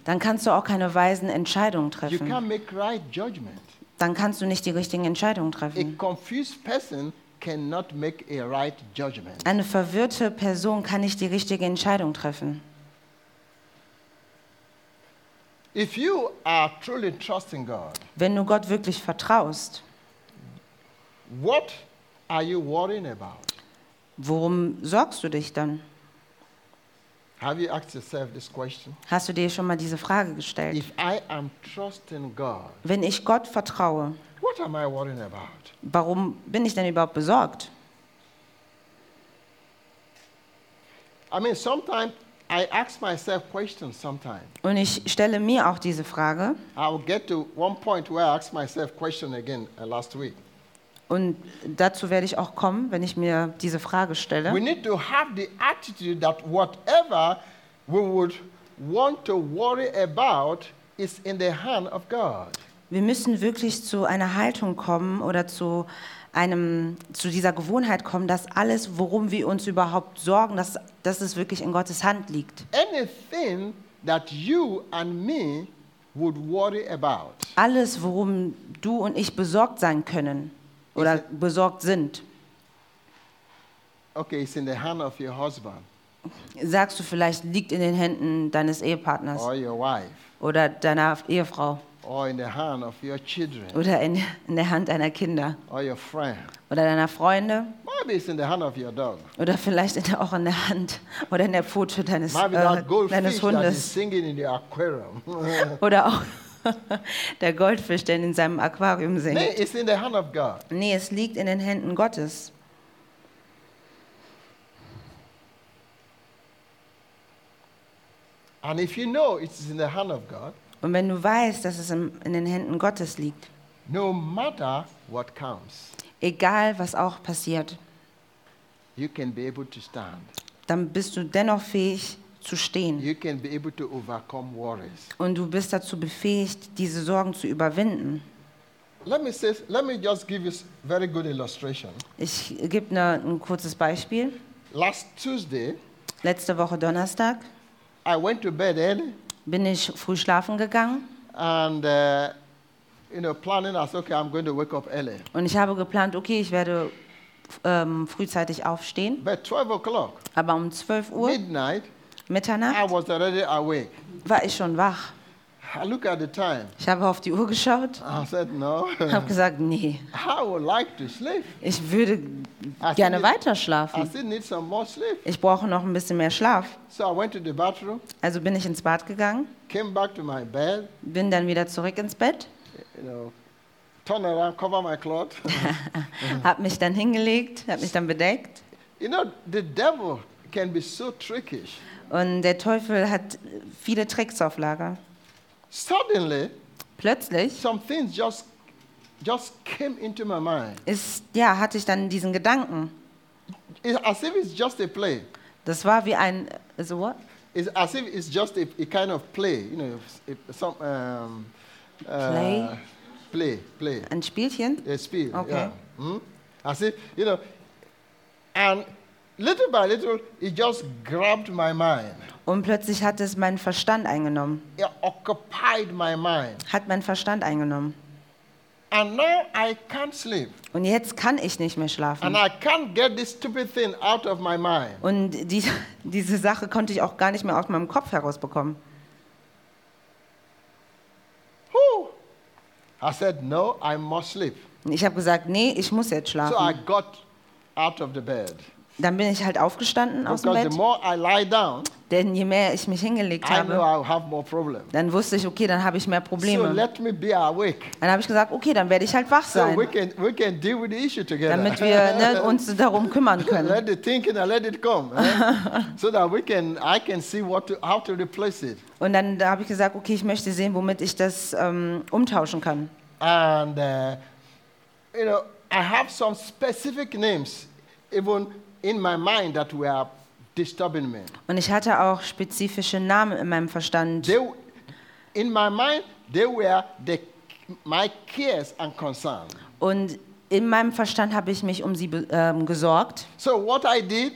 dann kannst du auch keine weisen Entscheidungen You treffen. can't make right judgment. Dann kannst du nicht die richtigen Entscheidungen A treffen. confused person cannot make a right judgment. Eine verwirrte Person kann nicht die richtige Entscheidung treffen. If you are truly trusting God, Wenn du Gott wirklich vertraust, what are you worrying about? worum sorgst du dich dann? Have you asked yourself this question? Hast du dir schon mal diese Frage gestellt? If I am trusting God, Wenn ich Gott vertraue, what am I worrying about? warum bin ich denn überhaupt besorgt? I mean, sometimes I ask myself questions sometimes. Und ich stelle mir auch diese Frage. I'll get to one point where I asked myself question again uh, last week. Und dazu werde ich auch kommen, wenn ich mir diese Frage We stelle. need to have the attitude that whatever we would want to worry about is in the hand of God. Wir müssen wirklich zu einer Haltung kommen oder zu, einem, zu dieser Gewohnheit kommen, dass alles, worum wir uns überhaupt sorgen, dass, dass es wirklich in Gottes Hand liegt. Anything that you and me would worry about Alles, worum du und ich besorgt sein können oder besorgt sind, Okay, it's in the hand of your husband. Sagst du vielleicht, liegt in den Händen deines Ehepartners. Or your wife. Oder deiner Ehefrau. Or in the hand of your children. Oder in, in der Hand deiner Kinder. Or your friend. oder deiner Freunde. Maybe it's in the hand of your dog. oder vielleicht in auch in der Hand oder in der Pfote deines, Maybe äh, goldfish deines that is Hundes. singing in the aquarium. *laughs* oder auch *laughs* der Goldfisch, der in seinem Aquarium singt. it's in the hand of God. Nee, es liegt in den Händen Gottes. And if you know it is in the hand of God, Und wenn du weißt, dass es in den Händen Gottes liegt, no matter what comes, egal was auch passiert, you can be able to stand. dann bist du dennoch fähig zu stehen. You can be able to overcome worries. Und du bist dazu befähigt, diese Sorgen zu überwinden. Let me say, let me just give you a very good illustration. Ich gebe ne, ein kurzes Beispiel. Last Tuesday, Letzte Woche Donnerstag I went to bed early bin ich früh schlafen gegangen and uh, you know planning as okay i'm going to wake up early und ich habe geplant, okay, ich werde ähm, frühzeitig aufstehen. but 12 o'clock Aber um 12 Uhr, midnight Mitternacht, was already awake. War ich schon wach. i look at the time. Ich habe auf die Uhr geschaut, i said no. Habe gesagt, nee, i would like to sleep. Ich würde gerne weiter i schlafen. still need some more sleep. Ich brauche noch ein bisschen mehr Schlaf. so i went to the bathroom Also bin ich ins Bad gegangen, came back to my bed bin dann wieder zurück ins Bett, you know turn around cover my cloth *laughs* habe mich dann hingelegt, habe mich dann bedeckt. you know the devil can be so trickish Und der Teufel hat viele Tricks auf Lager. suddenly Plötzlich some things just just came into my mind ist, ja, hatte ich dann diesen Gedanken. it's as if it's just a play Das war wie ein, so what? It's as if it's just a, a kind of play, you know, a, some um, uh, Play? play, play, Ein Spielchen. a spiel. Okay. Yeah. Hmm? As if you know, and little by little, it just grabbed my mind. Und plötzlich hat es meinen Verstand eingenommen. It occupied my mind, Hat meinen Verstand eingenommen. and now I can't sleep, Und jetzt kann ich nicht mehr and schlafen. I can't get this stupid thing out of my mind. Und die, *laughs* diese Sache konnte ich auch gar nicht mehr aus meinem Kopf herausbekommen. Whew. I said, no, I must sleep. Ich habe gesagt, nee, ich muss jetzt So I schlafen. got out of the bed. Dann bin ich halt aufgestanden aus dem Bett, more I lie down, denn je mehr ich mich hingelegt habe, dann wusste ich, okay, dann habe ich mehr So Probleme. let me be awake. Dann habe ich gesagt, okay, dann werde ich halt wach So we sein, can, we can deal with the issue together. damit wir ne, uns *laughs* darum kümmern können. come. eh? *laughs* so that we can, I can see what to, how to replace it. Und dann da habe ich gesagt, okay, ich möchte sehen, womit ich das ähm, umtauschen kann. And, uh, you know, I have some specific names, even in my mind, that were disturbing me. Und ich hatte auch spezifische Namen in meinem Verstand. They, in my mind, they were the, my cares and concerns. Und in meinem Verstand habe ich mich um sie ähm, gesorgt. So what I did,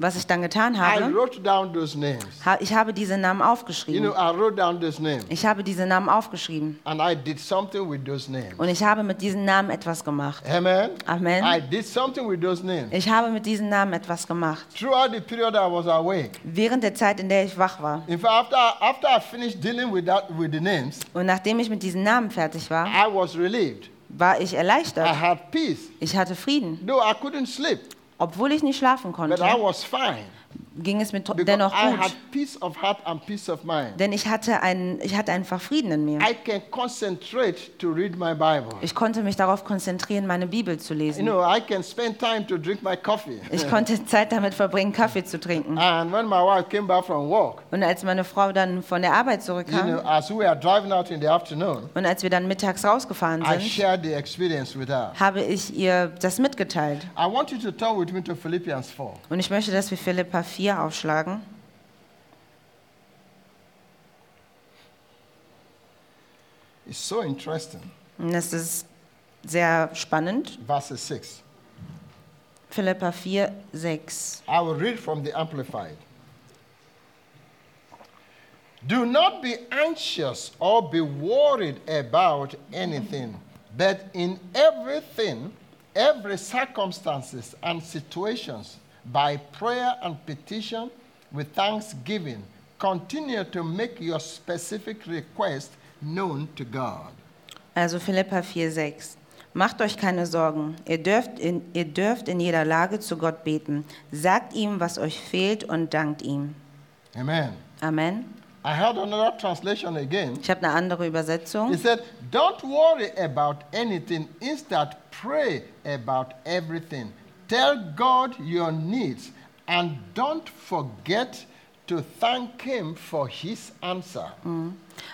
Was ich dann getan I habe, wrote down those names. ha ich habe diese Namen You aufgeschrieben. know, I wrote down those names. Ich habe diese Namen aufgeschrieben. And I did something with those names. Und ich habe mit diesen Namen etwas gemacht. Amen. Amen. I did something with those names. Ich habe mit diesen Namen etwas gemacht. Throughout the period I was awake. Während der Zeit, in der ich wach war. In fact, after, after I finished dealing with, that, with the names, Und nachdem ich mit diesen Namen fertig war, I was relieved. war ich I erleichtert. had peace. Ich hatte Frieden. Though I couldn't sleep, Obwohl ich nicht schlafen but I konnte, was fine. Ging es mir Because dennoch I gut. had peace of heart and peace of mind. Denn ich hatte, ein, ich hatte einfach Frieden in mir. I can concentrate to read my Bible. Ich konnte mich darauf konzentrieren, meine Bibel zu You lesen. know, I can spend time to drink my coffee. Ich konnte *laughs* Zeit damit verbringen, Kaffee zu trinken. And when my wife came back from work, Und als meine Frau dann von der Arbeit you know, zurückkam as we were driving out in the afternoon, und als wir dann mittags rausgefahren I sind, shared the experience with her. habe ich ihr das mitgeteilt. I want you to turn with me to Philippians 4. Und ich möchte, dass wir Philippa 4 aufschlagen. It's so interesting. Und das ist sehr spannend. Verses 6. Philippa 4, 6. I will read from the Amplified. Do not be anxious or be worried about anything, but in everything, every circumstances and situations, by prayer and petition with thanksgiving, continue to make your specific request known to God. Also Philippa 4, 6. Macht euch keine Sorgen. Ihr dürft, in, ihr dürft in jeder Lage zu Gott beten. Sagt ihm, was euch fehlt und dankt ihm. Amen. Amen. I heard another translation again. Ich habe eine andere Übersetzung. He said, Don't worry about anything, instead, pray about everything. Tell God your needs and don't forget to thank Him for His answer.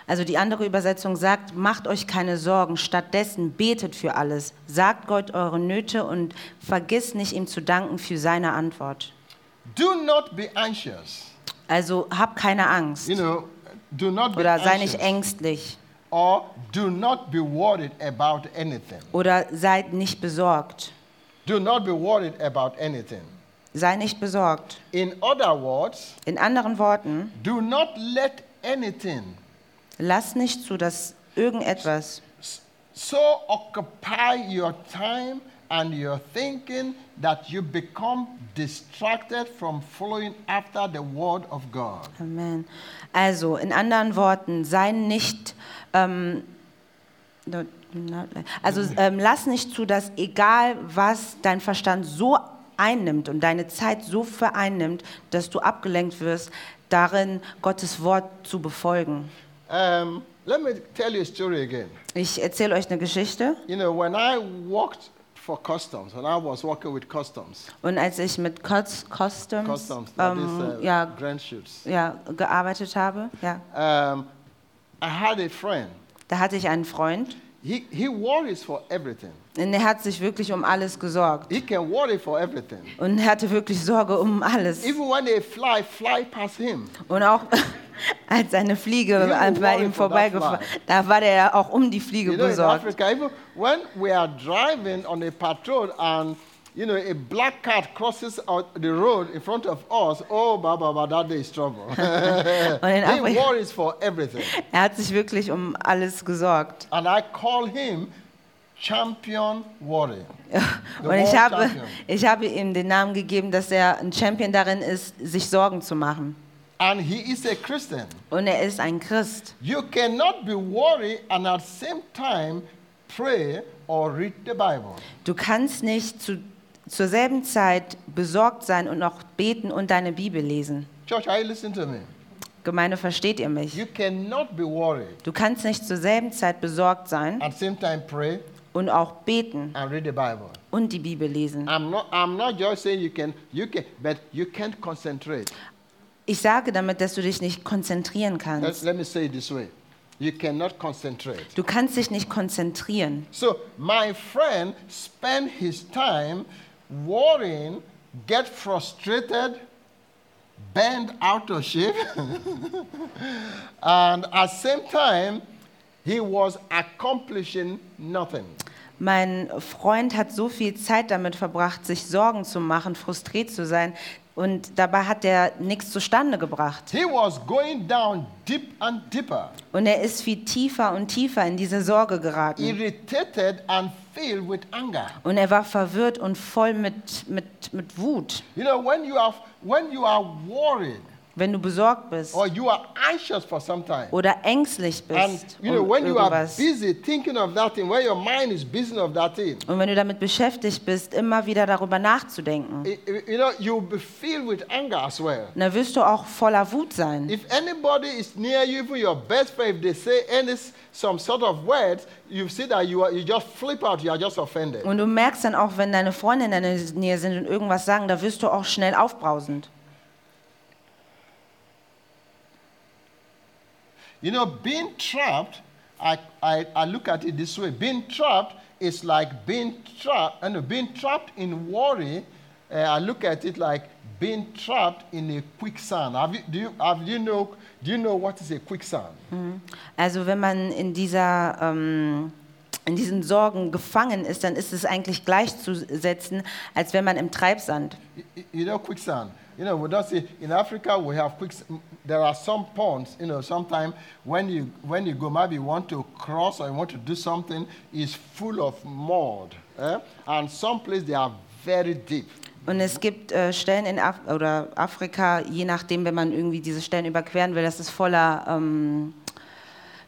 Also die andere Übersetzung sagt, macht euch keine Sorgen, stattdessen betet für alles. Sagt Gott eure Nöte und vergisst nicht ihm zu danken für seine Antwort. Do not be anxious. Also hab keine Angst You know, do not be oder sei nicht ängstlich Or do not be worried about anything. oder seid nicht besorgt. Do not be worried about anything. Sei nicht besorgt. In other words, In anderen Worten, do not let anything lass nicht zu, dass irgendetwas so occupy your time and your thinking that you become distracted from following after the word of God. Amen. Also, in anderen Worten, sei nicht, ähm, also ähm, lass nicht zu, dass egal was dein Verstand so einnimmt und deine Zeit so vereinnimmt, dass du abgelenkt wirst, darin Gottes Wort zu befolgen. Um, let me tell you a story again. Ich erzähle euch eine Geschichte. You know, when I worked for customs, when I was working with customs, Und als ich mit Cus- Customs, customs, that ähm, is, uh, ja, ja, gearbeitet habe, ja, um, I had a friend. da hatte ich einen Freund He, he worries for everything. und er hat sich wirklich um alles gesorgt. He can worry for everything. Und er hatte wirklich Sorge um alles. Even when a fly fly past him, Und auch *laughs* als eine Fliege will bei ihm vorbeigefahren, da war der auch um die Fliege You know, in besorgt. Africa, even when we are driving on a patrol and you know a black cat crosses out the road in front of us, oh, baba, baba, that day is trouble. *laughs* *laughs* He worries for everything, er hat sich wirklich um alles gesorgt. and I call him champion worry. Und ich habe, champion. ich habe ihm den Namen gegeben, dass er ein Champion darin ist, sich Sorgen zu machen. And he is a Christian. Und er ist ein Christ. You cannot be worried and at the same time pray or read the Bible. Du kannst nicht zu, zur selben Zeit besorgt sein und noch beten und deine Bibel lesen. Church, are you listening to me? Gemeinde, versteht ihr mich? You cannot be worried Du kannst nicht zur selben Zeit besorgt sein the same time pray und auch beten and read the Bible. und die Bibel lesen. I'm not I'm not just saying you can you can but you can't concentrate. Ich sage damit, dass du dich nicht konzentrieren Let, kannst. let me say it this way. You cannot concentrate. Du kannst dich nicht konzentrieren. So my friend spent his time worrying, get frustrated, bent out of shape, *laughs* and at the same time, he was accomplishing nothing. Mein Freund hat so viel Zeit damit verbracht, sich Sorgen zu machen, frustriert zu sein und dabei hat er nichts zustande gebracht. He was going down deep and deeper, Und er ist viel tiefer und tiefer in diese Sorge geraten. irritated and filled with anger. Und er war verwirrt und voll mit, mit, mit Wut. You know, when you are when you are worried Wenn du besorgt bist or you are anxious for some time, oder ängstlich and bist you know um when you are irgendwas busy thinking of that thing, when your mind is busy of that thing, und wenn du damit beschäftigt bist, immer wieder darüber nachzudenken, you know you'll be filled with anger as well. dann wirst du auch voller Wut sein. If anybody is near you, even your best friend, if they say any some sort of words, you see that you are, you just flip out. You are just offended. Und du merkst dann auch, wenn deine Freunde in deiner Nähe sind und irgendwas sagen, da wirst du auch schnell aufbrausend. You know, being trapped. I, I, I look at it this way: being trapped is like being trapped. Know being trapped in worry. Uh, I look at it like being trapped in a quicksand. Have you, do you, have you know? Do you know what is a quicksand? Also wenn man in dieser ähm, in diesen Sorgen gefangen ist, dann ist es eigentlich gleichzusetzen, als wenn man im Treibsand. You know quicksand. You know, we don't say in Africa we have quicksand. There are some ponds. You know, sometimes when you when you go, maybe you want to cross or you want to do something, is full of mud, eh? and some places they are very deep. Und es gibt äh, Stellen in Af oder Afrika, je nachdem, wenn man irgendwie diese Stellen überqueren will, das ist voller ähm,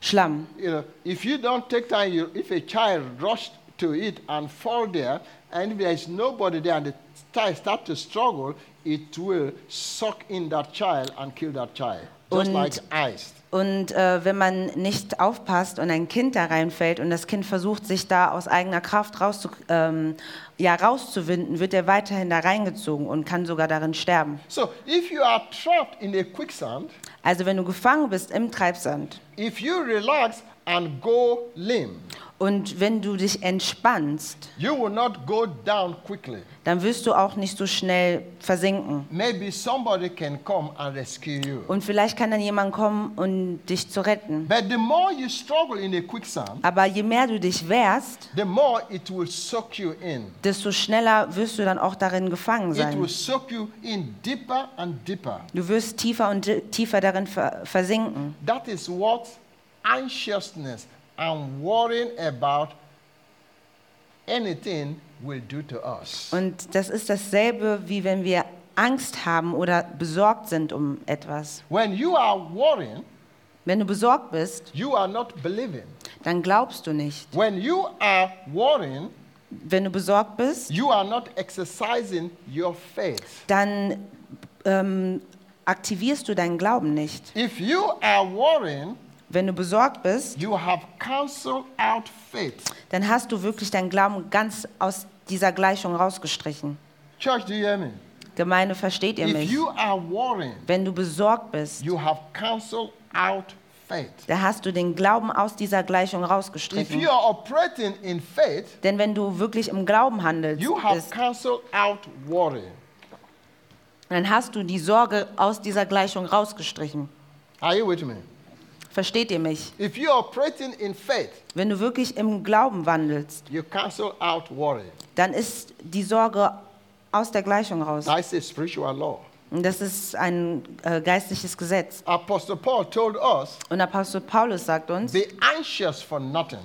Schlamm. You know, if you don't take time, you, if a child rushed to it and fall there, and there is nobody there, and the child start to struggle, it will suck in that child and kill that child, just Und- like ice. Und äh, wenn man nicht aufpasst und ein Kind da reinfällt und das Kind versucht, sich da aus eigener Kraft rauszu ähm, ja, rauszuwinden, wird er weiterhin da reingezogen und kann sogar darin sterben. So if you are trapped in a quicksand, Also wenn du gefangen bist im Treibsand if you relax and go limp, und wenn du dich entspannst, you will not go down quickly. dann wirst du auch nicht so schnell versinken. Maybe somebody can come and rescue you. Und vielleicht kann dann jemand kommen und dich zu retten. But the more you struggle in a quicksand, Aber je mehr du dich wehrst, the more it will suck you in. desto schneller wirst du dann auch darin gefangen It will sein. suck you in deeper and deeper. Du wirst tiefer und tiefer darin ver versinken. That is what anxiousness and worrying about anything will do to us. Und das ist dasselbe, wie wenn wir Angst haben oder besorgt sind um etwas. When you are worrying, Wenn du besorgt bist, you are not believing. dann glaubst du nicht. When you are worrying, Wenn du besorgt bist, you are not exercising your faith. dann ähm, aktivierst du deinen Glauben nicht. If you are worrying, Wenn du besorgt bist, you have cancelled out faith. dann hast du wirklich deinen Glauben ganz aus dieser Gleichung rausgestrichen. Church, do you hear me? Gemeinde, versteht ihr If mich? you are worrying, Wenn du besorgt bist, you have cancelled out faith. da hast du den Glauben aus dieser Gleichung If rausgestrichen. you are operating in faith, Denn wenn du wirklich im Glauben handelst, you have ist, cancelled out worry. dann hast du die Sorge aus dieser Gleichung rausgestrichen. Are you with me? Versteht ihr mich? If you operating in faith, Wenn du wirklich im Glauben wandelst, you cancel out worry. dann ist die Sorge aus der Gleichung raus. That's a spiritual law. Das ist ein äh, geistliches Gesetz. Apostle Paul told us, Und Apostel Paulus sagt uns, be anxious for nothing.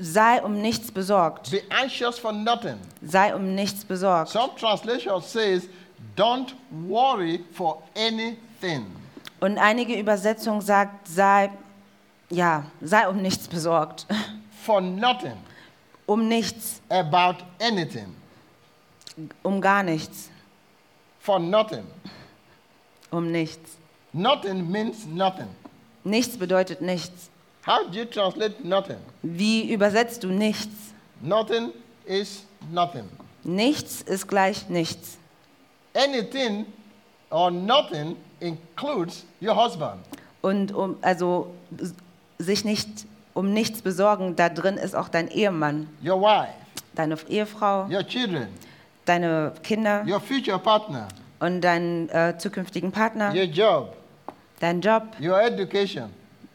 sei um nichts besorgt. Be anxious for nothing. Sei um nichts besorgt. Some translation says, don't worry for anything. Und einige Übersetzung sagt, sei, ja, sei um nichts besorgt. For nothing. um nichts. About anything. Um gar nichts. For nothing. Um nichts. Nothing means nothing. Nichts bedeutet nichts. How do you translate nothing? Wie übersetzt du nichts? Nothing is nothing. Nichts ist gleich nichts. Anything or nothing includes your husband. Und um, also sich nicht um nichts besorgen, da drin ist auch dein Ehemann, your wife, deine Ehefrau, your children, deine Kinder your future partner, und deinen äh, zukünftigen Partner, your job, dein Job, your education,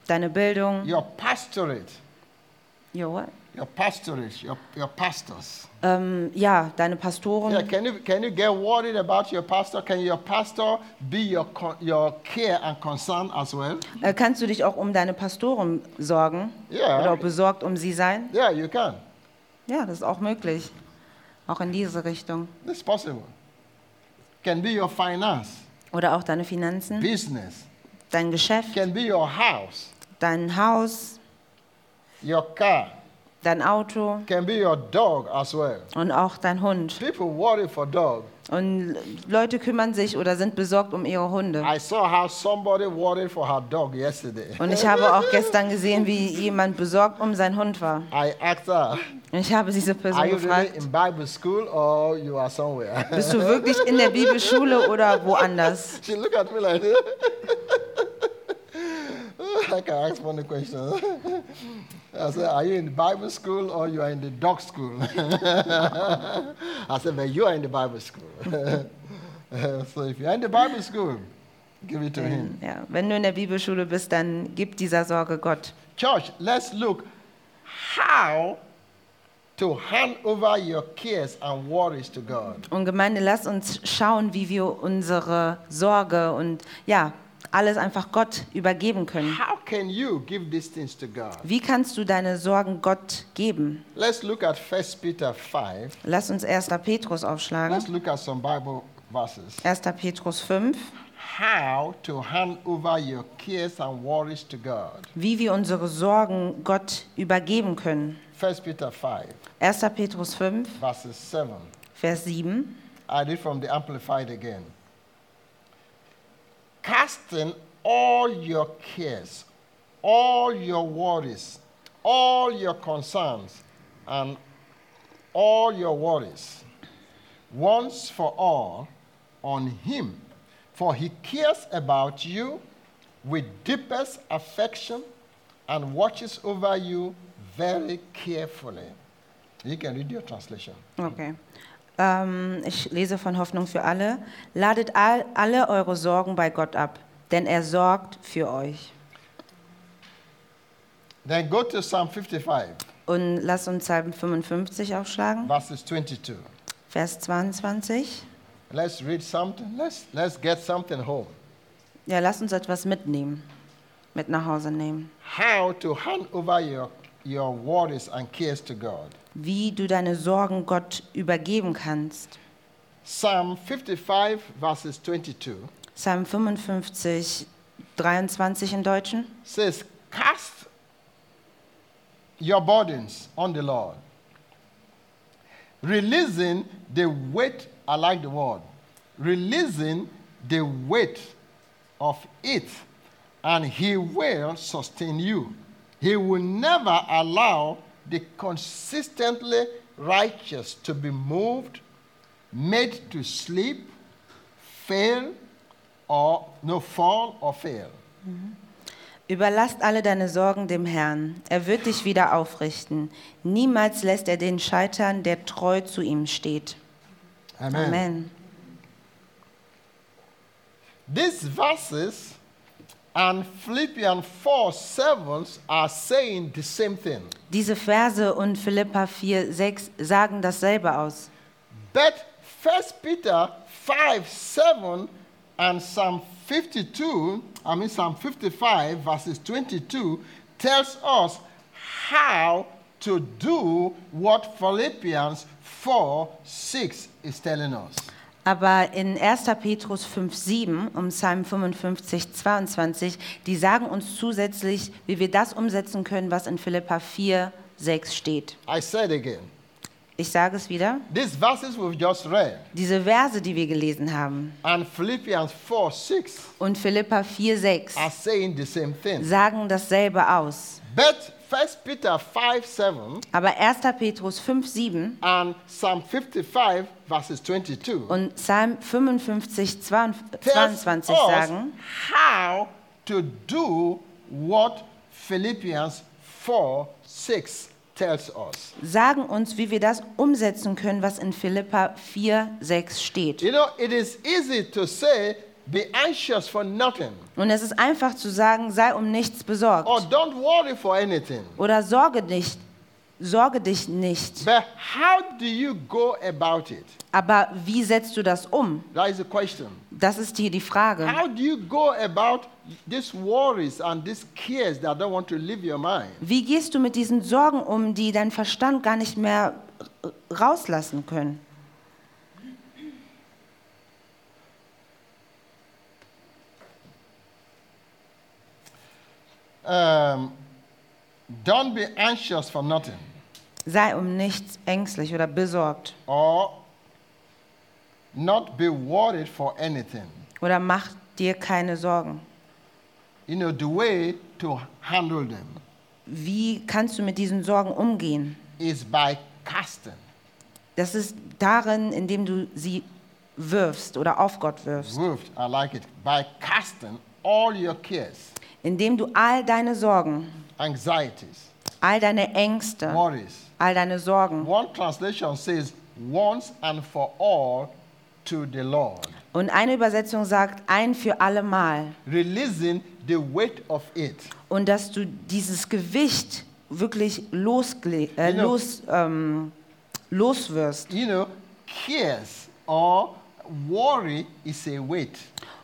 deine Bildung. your pastorate, Jo, what? Your pastorate, your, your pastors. Ähm, ja, deine Pastoren. Yeah, can you, can you get worried about your pastor? Can your pastor be your, your care and concern as well? Äh, kannst du dich auch um deine Pastoren sorgen? Ja. Oder besorgt um sie sein? Yeah, you can. Ja, das ist auch möglich. Auch in diese Richtung. It's possible. Can be your finance, Oder auch deine Finanzen, business, dein Geschäft, can be your house, dein Haus, your car, dein Auto can be your dog as well. und auch dein Hund. People worry for dog. Und Leute kümmern sich oder sind besorgt um ihre Hunde. I saw how somebody worried for her dog yesterday. Und ich habe auch gestern gesehen, wie jemand besorgt um seinen Hund war. I asked her, Und ich habe diese Are Person you really gefragt, in Bible school or you are somewhere? bist du wirklich in der Bibelschule oder woanders? she looked at me like, *laughs* I can ask funny questions. *laughs* I said, Are you in the Bible school or you are in the dog school? *laughs* I said, Well, you are in the Bible school. *laughs* so if you're in the Bible school, give it to him. Ja, wenn du in der Bibelschule bist, dann gib dieser Sorge Gott. Church, let's look how to hand over your cares and worries to God. Und Gemeinde, lass uns schauen, wie wir unsere Sorge und ja, alles einfach Gott übergeben können. How can you give these things to God? Wie kannst du deine Sorgen Gott geben? Let's look at 1 Peter 5. Lass uns 1. Petrus aufschlagen. Let's look at some Bible verses. 1. Petrus 5, How to hand over your cares and worries to God. wie wir unsere Sorgen Gott übergeben können. 1 Peter 5, 1. Petrus 5, verses 7. Vers 7. I read from the Amplified again. Casting all your cares, all your worries, all your concerns, and all your worries, once for all, on Him, for He cares about you with deepest affection and watches over you very carefully. You can read your translation. Okay. Ähm, ich lese von Hoffnung für alle. Ladet all, alle eure Sorgen bei Gott ab, denn er sorgt für euch. Then go to Psalm 55, Und lasst uns Psalm 55 aufschlagen, verses 22. Vers 22. Let's read something. Let's, let's get something home. Ja, lasst uns etwas mitnehmen, mit nach Hause nehmen. How to hand over your, your worries and cares to God. Wie du deine Sorgen Gott übergeben kannst. Psalm 55, verses 22 Psalm 55, 23 im Deutschen. says, Cast your burdens on the Lord, releasing the weight, I like the word, releasing the weight of it, and He will sustain you. He will never allow the consistently righteous to be moved, made to sleep, fail, or no fall or fail. Überlasst alle deine Sorgen dem Herrn. Er wird dich wieder aufrichten. Niemals lässt er den scheitern, der treu zu ihm steht. Amen. These verses and Philippians 4 7 are saying the same thing. Diese Verse und Philippa 4, 6 sagen dasselbe aus. But 1 Peter 5 7 and Psalm 52, I mean Psalm 55, verses 22, tells us how to do what Philippians 4 6 is telling us. Aber in 1. Petrus 5, 7 um Psalm 55, 22, die sagen uns zusätzlich, wie wir das umsetzen können, was in Philippa 4, 6 steht. I said again, Ich sage es wieder. These verses we've just read Diese Verse, die wir gelesen haben, and Philippians 4 6 und Philippa 4, 6 are saying the same thing. sagen dasselbe aus. But 1 Peter 5 7 Aber 1. Petrus 5, 7 and Psalm 55 verses 22 und Psalm 55, 22 tells 22 us sagen, how to do what Philippians 4 6 tells us. sagen uns, wie wir das umsetzen können, was in Philippa 4, 6 steht. You know, it is easy to say, be anxious for nothing Und es ist einfach zu sagen, sei um nichts besorgt. or don't worry for anything. Oder sorge nicht, sorge dich nicht. But how do you go about it? Aber wie setzt du das um? That is the question. Das ist hier die Frage. How do you go about these worries and these cares that don't want to leave your mind? Wie gehst du mit diesen Sorgen um, die dein Verstand gar nicht mehr rauslassen können? Um, don't be anxious for nothing Sei um nichts ängstlich oder besorgt. or not be worried for anything. Oder mach dir keine Sorgen. You know, the way to handle them Wie kannst du mit diesen Sorgen umgehen? is by casting. Das ist darin, indem du sie wirfst oder auf Gott wirfst. Moved, I like it. By casting all your cares, Indem du all deine Sorgen, anxieties, all deine Ängste, worries. all deine Sorgen One translation says, once and for all to the Lord, und eine Übersetzung sagt ein für alle Mal releasing the weight of it. und dass du dieses Gewicht wirklich losgle äh, You know- los, ähm, loswirst. You know, cares or worry is a weight,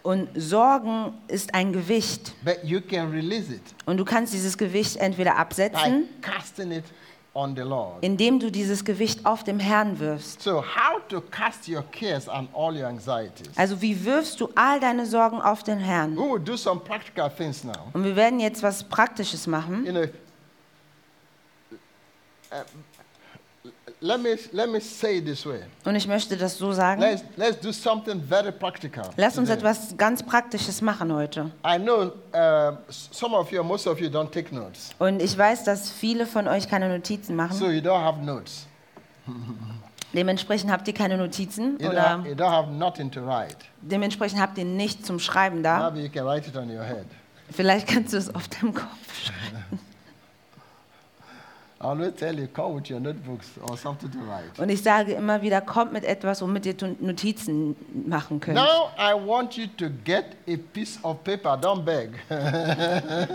Und Sorgen ist ein Gewicht but you can release it und du kannst dieses Gewicht entweder by absetzen, casting it on the Lord. indem du dieses Gewicht auf dem Herrn wirfst. So, how to cast your cares and all your anxieties? Also wie wirfst du all deine Sorgen auf den Herrn? We will do some practical things now. Und wir werden jetzt was Praktisches machen. You know, uh, let me let me say it this way. Und ich möchte das so sagen. Let's let's do something very practical. Lass uns today. etwas ganz Praktisches machen heute. I know uh, s- some of you, most of you, don't take notes, Und ich weiß, dass viele von euch keine Notizen so machen. you don't have notes. Dementsprechend habt ihr keine Notizen You don't, oder have, you don't have nothing to write. dementsprechend habt ihr nichts zum Schreiben da. Maybe you can write it on your head. Vielleicht kannst du es auf deinem Kopf schreiben. *laughs* I always tell you, come with your notebooks or something to write. Und ich sage immer wieder, kommt mit etwas, womit ihr Notizen machen könnt. Now I want you to get a piece of paper. Don't beg. *laughs*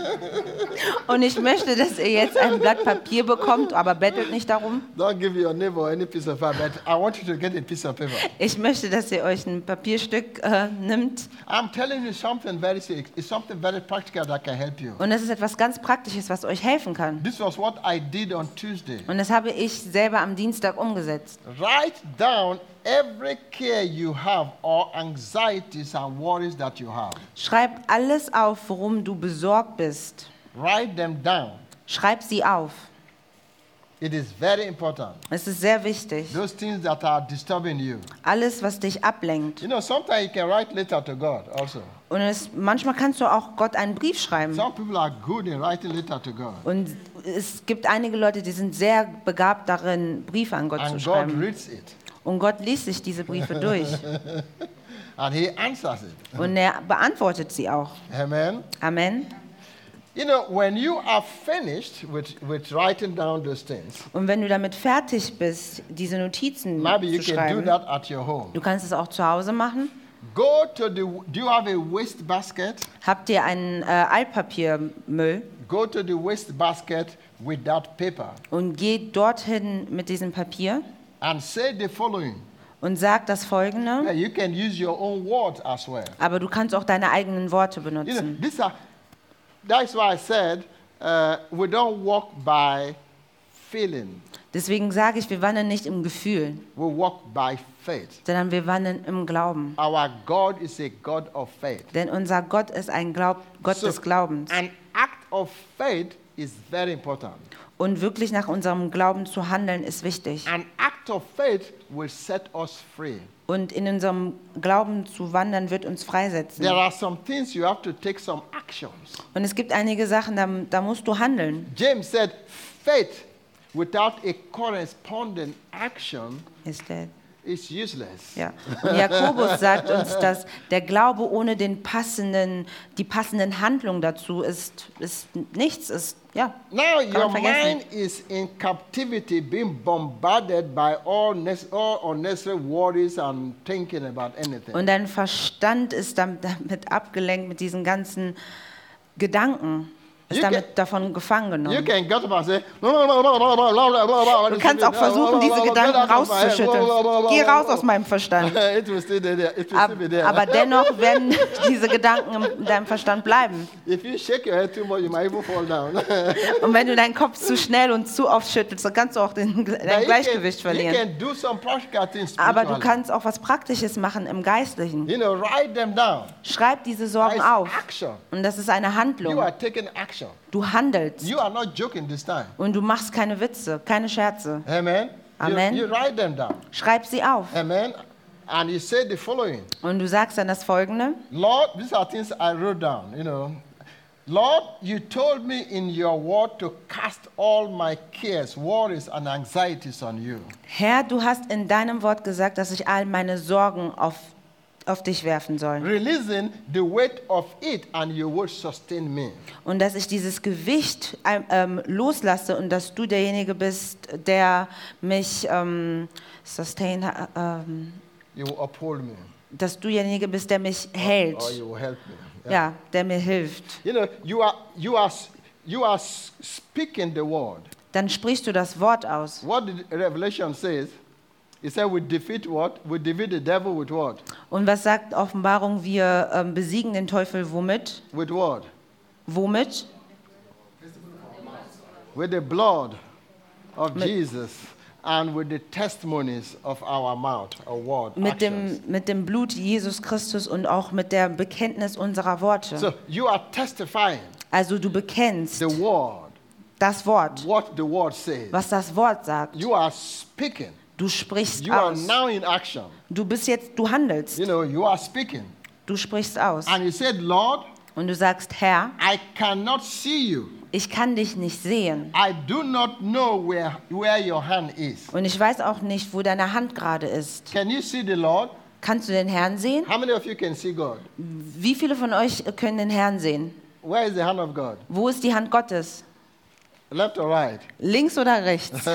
Und ich möchte, dass ihr jetzt ein Blatt Papier bekommt, aber bettelt nicht darum. don't give your neighbor any piece of paper. But I want you to get a piece of paper. Ich möchte, dass ihr euch ein Papierstück äh, nimmt. I'm telling you something very. It's something very practical that can help you. Und es ist etwas ganz Praktisches, was euch helfen kann. This was what I did on Tuesday. Und das habe ich selber am Dienstag umgesetzt. Write down every care you have or anxieties and worries that you have. Schreib alles auf, worum du besorgt bist. Write them down. Schreib sie auf. It is very important. Es ist sehr wichtig. Those things that are disturbing you. Alles, was dich ablenkt. You know, sometimes you can write letter to God also. Und es, manchmal kannst du auch Gott einen Brief schreiben. Some people are good in writing letter to God. Und es gibt einige Leute, die sind sehr begabt darin, Briefe an Gott zu And God schreiben. reads it Und Gott liest sich diese Briefe *laughs* durch. and He answers it. Und er beantwortet sie auch. Amen. Amen. You know, when you are finished with, with writing down those things, Und wenn du damit fertig bist, diese Notizen maybe you zu can do schreiben, that at your home. du kannst es auch zu Hause machen. Go to the, do you have a waste basket? Habt ihr einen äh, Altpapiermüll Go to the waste basket with that paper und geht dorthin mit diesem Papier and say the following. und sagt das folgende, Yeah, you can use your own words as well. aber du kannst auch deine eigenen Worte You know, benutzen. these are, that's why I said uh, we don't walk by feeling, Deswegen sage ich, wir wandern nicht im Gefühl, we walk by faith. sondern wir wandern im Glauben. Our God is a God of faith. Denn unser Gott ist ein Glaub Gott So, des Glaubens. An act of faith is very important. Und wirklich nach unserem Glauben zu handeln ist wichtig. An act of faith will set us free. Und in unserem Glauben zu wandern wird uns freisetzen. There are some things you have to take some actions. Und es gibt einige Sachen, da, da musst du handeln. James said, faith without a corresponding action Ist der, is useless. ja. Und Jakobus *laughs* sagt uns, dass der Glaube ohne den passenden, die passenden Handlungen dazu ist, ist nichts, ist ja. Now your vergessen. mind is in captivity, being bombarded by all, all unnecessary worries and thinking about anything. Und dein Verstand ist dam- damit abgelenkt mit diesen ganzen Gedanken, ist damit davon gefangen genommen. Du kannst auch versuchen, diese Gedanken rauszuschütteln. Geh raus aus meinem Verstand. Aber, dennoch werden diese Gedanken in deinem Verstand bleiben. Und wenn du deinen Kopf zu schnell und zu oft schüttelst, dann kannst du auch dein Gleichgewicht verlieren. Aber du kannst auch was Praktisches machen im Geistlichen. Schreib diese Sorgen auf. Und das ist eine Handlung action. Du handelst. You are not joking this time. Und du machst keine Witze, keine Scherze. Amen. Amen. You, you write them down. Schreib sie auf. Amen. And you say the following Und du sagst dann das Folgende. Lord, these are things I wrote down, you know. Lord, you told me in your word to cast all my cares, worries, and anxieties on you. Herr, du hast in deinem Wort gesagt, dass ich all meine Sorgen auf, auf dich werfen soll. Releasing the weight of it, and you will sustain me. Und dass ich dieses Gewicht ähm, ähm, loslasse und dass du derjenige bist, der mich ähm, sustain, äh, ähm, You will uphold me. dass du derjenige bist, der mich hält. Or you will help me. Yeah. Ja, der mir hilft. You know, you are, you, are, you are speaking the word. Dann sprichst du das Wort aus. What the Revelation says, it said we defeat what? We defeat the devil with what? Und was sagt Offenbarung? Wir ähm, besiegen den Teufel womit? With what? Womit? with the blood of Jesus and with the testimonies of our mouth, our word, Mit actions. dem, mit dem Blut Jesus Christus und auch mit der Bekenntnis unserer Worte. So you are testifying Also du bekennst the word, das Wort, what the word says. was das Wort sagt. You are speaking. Du sprichst You are aus. now in action. Du bist jetzt, du handelst. You know, you are speaking. Du sprichst aus. And you said, Lord, Und du sagst, Herr, I cannot see you. ich kann dich nicht sehen. I do not know where, where your hand is. Und ich weiß auch nicht, wo deine Hand gerade ist. Can you see the Lord? Kannst du den Herrn sehen? How many of you can see God? Wie viele von euch können den Herrn sehen? Where is the hand of God? Wo ist die Hand Gottes? Left or right? Links oder rechts? *laughs*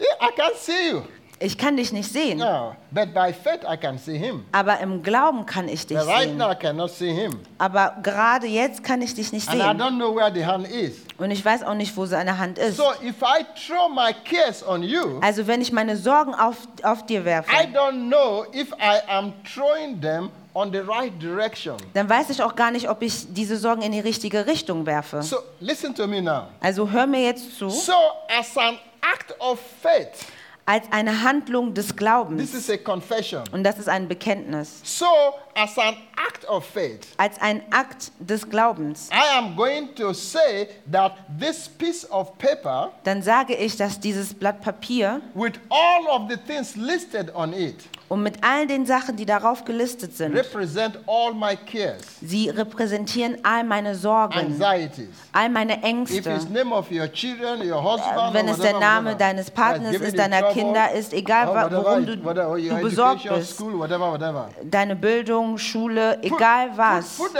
I can't see you. Ich kann dich nicht sehen. No, but by faith I can see him. Aber im Glauben kann ich dich But right sehen. now I cannot see him. Aber gerade jetzt kann ich dich nicht And I sehen. don't know where the hand is. Und ich weiß auch nicht, wo seine Hand ist. So if I throw my cares on you, Also wenn ich meine Sorgen auf, auf dir werfe, I don't know if I am throwing them on the right direction. dann weiß ich auch gar nicht, ob ich diese Sorgen in die richtige Richtung werfe. So listen to me now. Also hör mir jetzt zu. So as an act of faith, Als eine Handlung des this Glaubens. is a confession. Und das ist ein Bekenntnis. So as an act of faith, Als ein Akt des Glaubens. I am going to say that this piece of paper Dann sage ich, dass dieses Blatt Papier with all of the things listed on it und mit all den Sachen, die darauf gelistet sind, represent all my cares, sie repräsentieren all meine Sorgen, anxieties. all meine If Ängste. it's name of your children, your husband, Wenn es der Name whatever, deines Partners ist, deiner trouble, Kinder ist, egal whatever worum du, whatever, du besorgt bist, school, whatever, deine Bildung, Schule, Put- egal put- was. Put.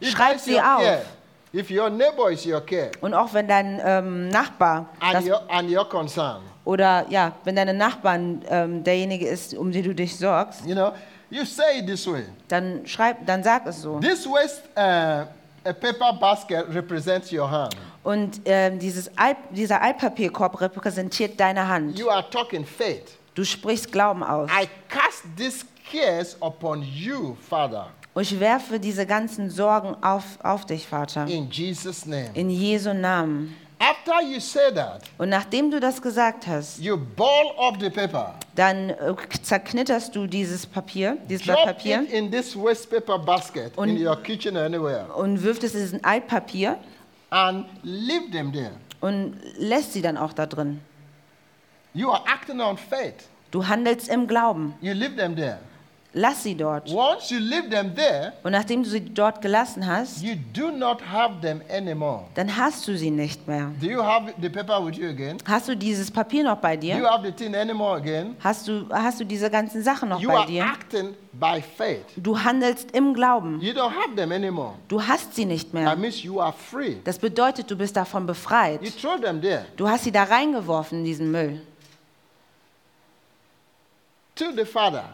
If Schreib sie auf. care, if your neighbor is your care, Und auch wenn dein ähm, Nachbar and das, your and your concern, oder ja, wenn deine Nachbarn ähm, derjenige ist, um den du dich sorgst, you know, you say it this way. dann schreib, dann sag es so. This waste uh, a paper basket represents your hand. Und ähm, dieses Alt, dieser Altpapierkorb repräsentiert deine Hand. You are talking faith. Du sprichst Glauben aus. I cast these cares upon you, Father, Und ich werfe diese ganzen Sorgen auf, auf dich, Vater. in Jesus' name. In Jesu Namen. After you say that, Und nachdem du das gesagt hast, you ball up the paper, dann äh, zerknitterst du dieses Papier, dieses Blatt Papier it in this waste paper basket Und- in your kitchen or anywhere. und wirft es in ein Altpapier. and leave them there. und lässt sie dann auch da drin. You are acting on faith. Du handelst im Glauben. You leave them there. Lass sie dort. Once you leave them there, Und nachdem du sie dort gelassen hast, you do not have them anymore. dann hast du sie nicht mehr. Do you have the paper with you again? Hast du dieses Papier noch bei Do you dir? have the thing anymore again? Hast du, hast du diese ganzen Sachen noch You bei are dir? acting by faith. Du handelst im Glauben. You don't have them anymore. Du hast sie nicht That mehr. means you are free. Das bedeutet, du bist davon You befreit. throw them there Du hast sie da reingeworfen in diesen Müll. to the Father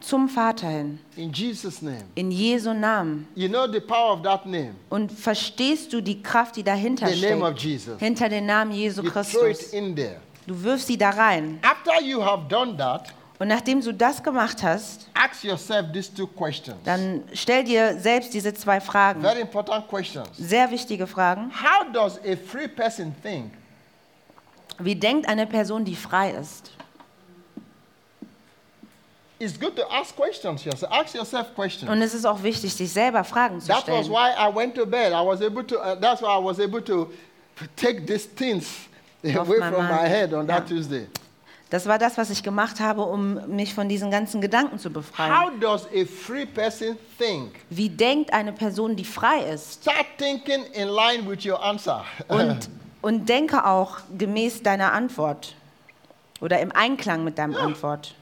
Zum Vater hin. in Jesus' name. In Jesu Namen. You know the power of that name, Und verstehst du die Kraft, die dahinter the name of steckt? Jesus. Hinter den Namen Jesu You throw it Christus. in there. Du wirfst sie da rein. After you have done that, Und nachdem du das gemacht hast, ask yourself these two questions. dann stell dir selbst diese zwei Fragen. Very important questions. Sehr wichtige Fragen. How does a free person think? Wie denkt eine Person, die frei ist? It's good to ask questions yourself. Ask yourself questions. Und es ist auch wichtig, sich selber Fragen zu That was stellen. why I went to bed. I was able to. Uh, that's why I was able to take these things *laughs* away from my head on that Yeah. Tuesday. Das war das, was ich gemacht habe, um mich von diesen ganzen Gedanken zu befreien. How does a free person think? Wie denkt eine Person, die frei ist? Start thinking in line with your answer. *laughs* Und, und denke auch gemäß deiner Antwort oder im Einklang mit deinem Ja. Antwort.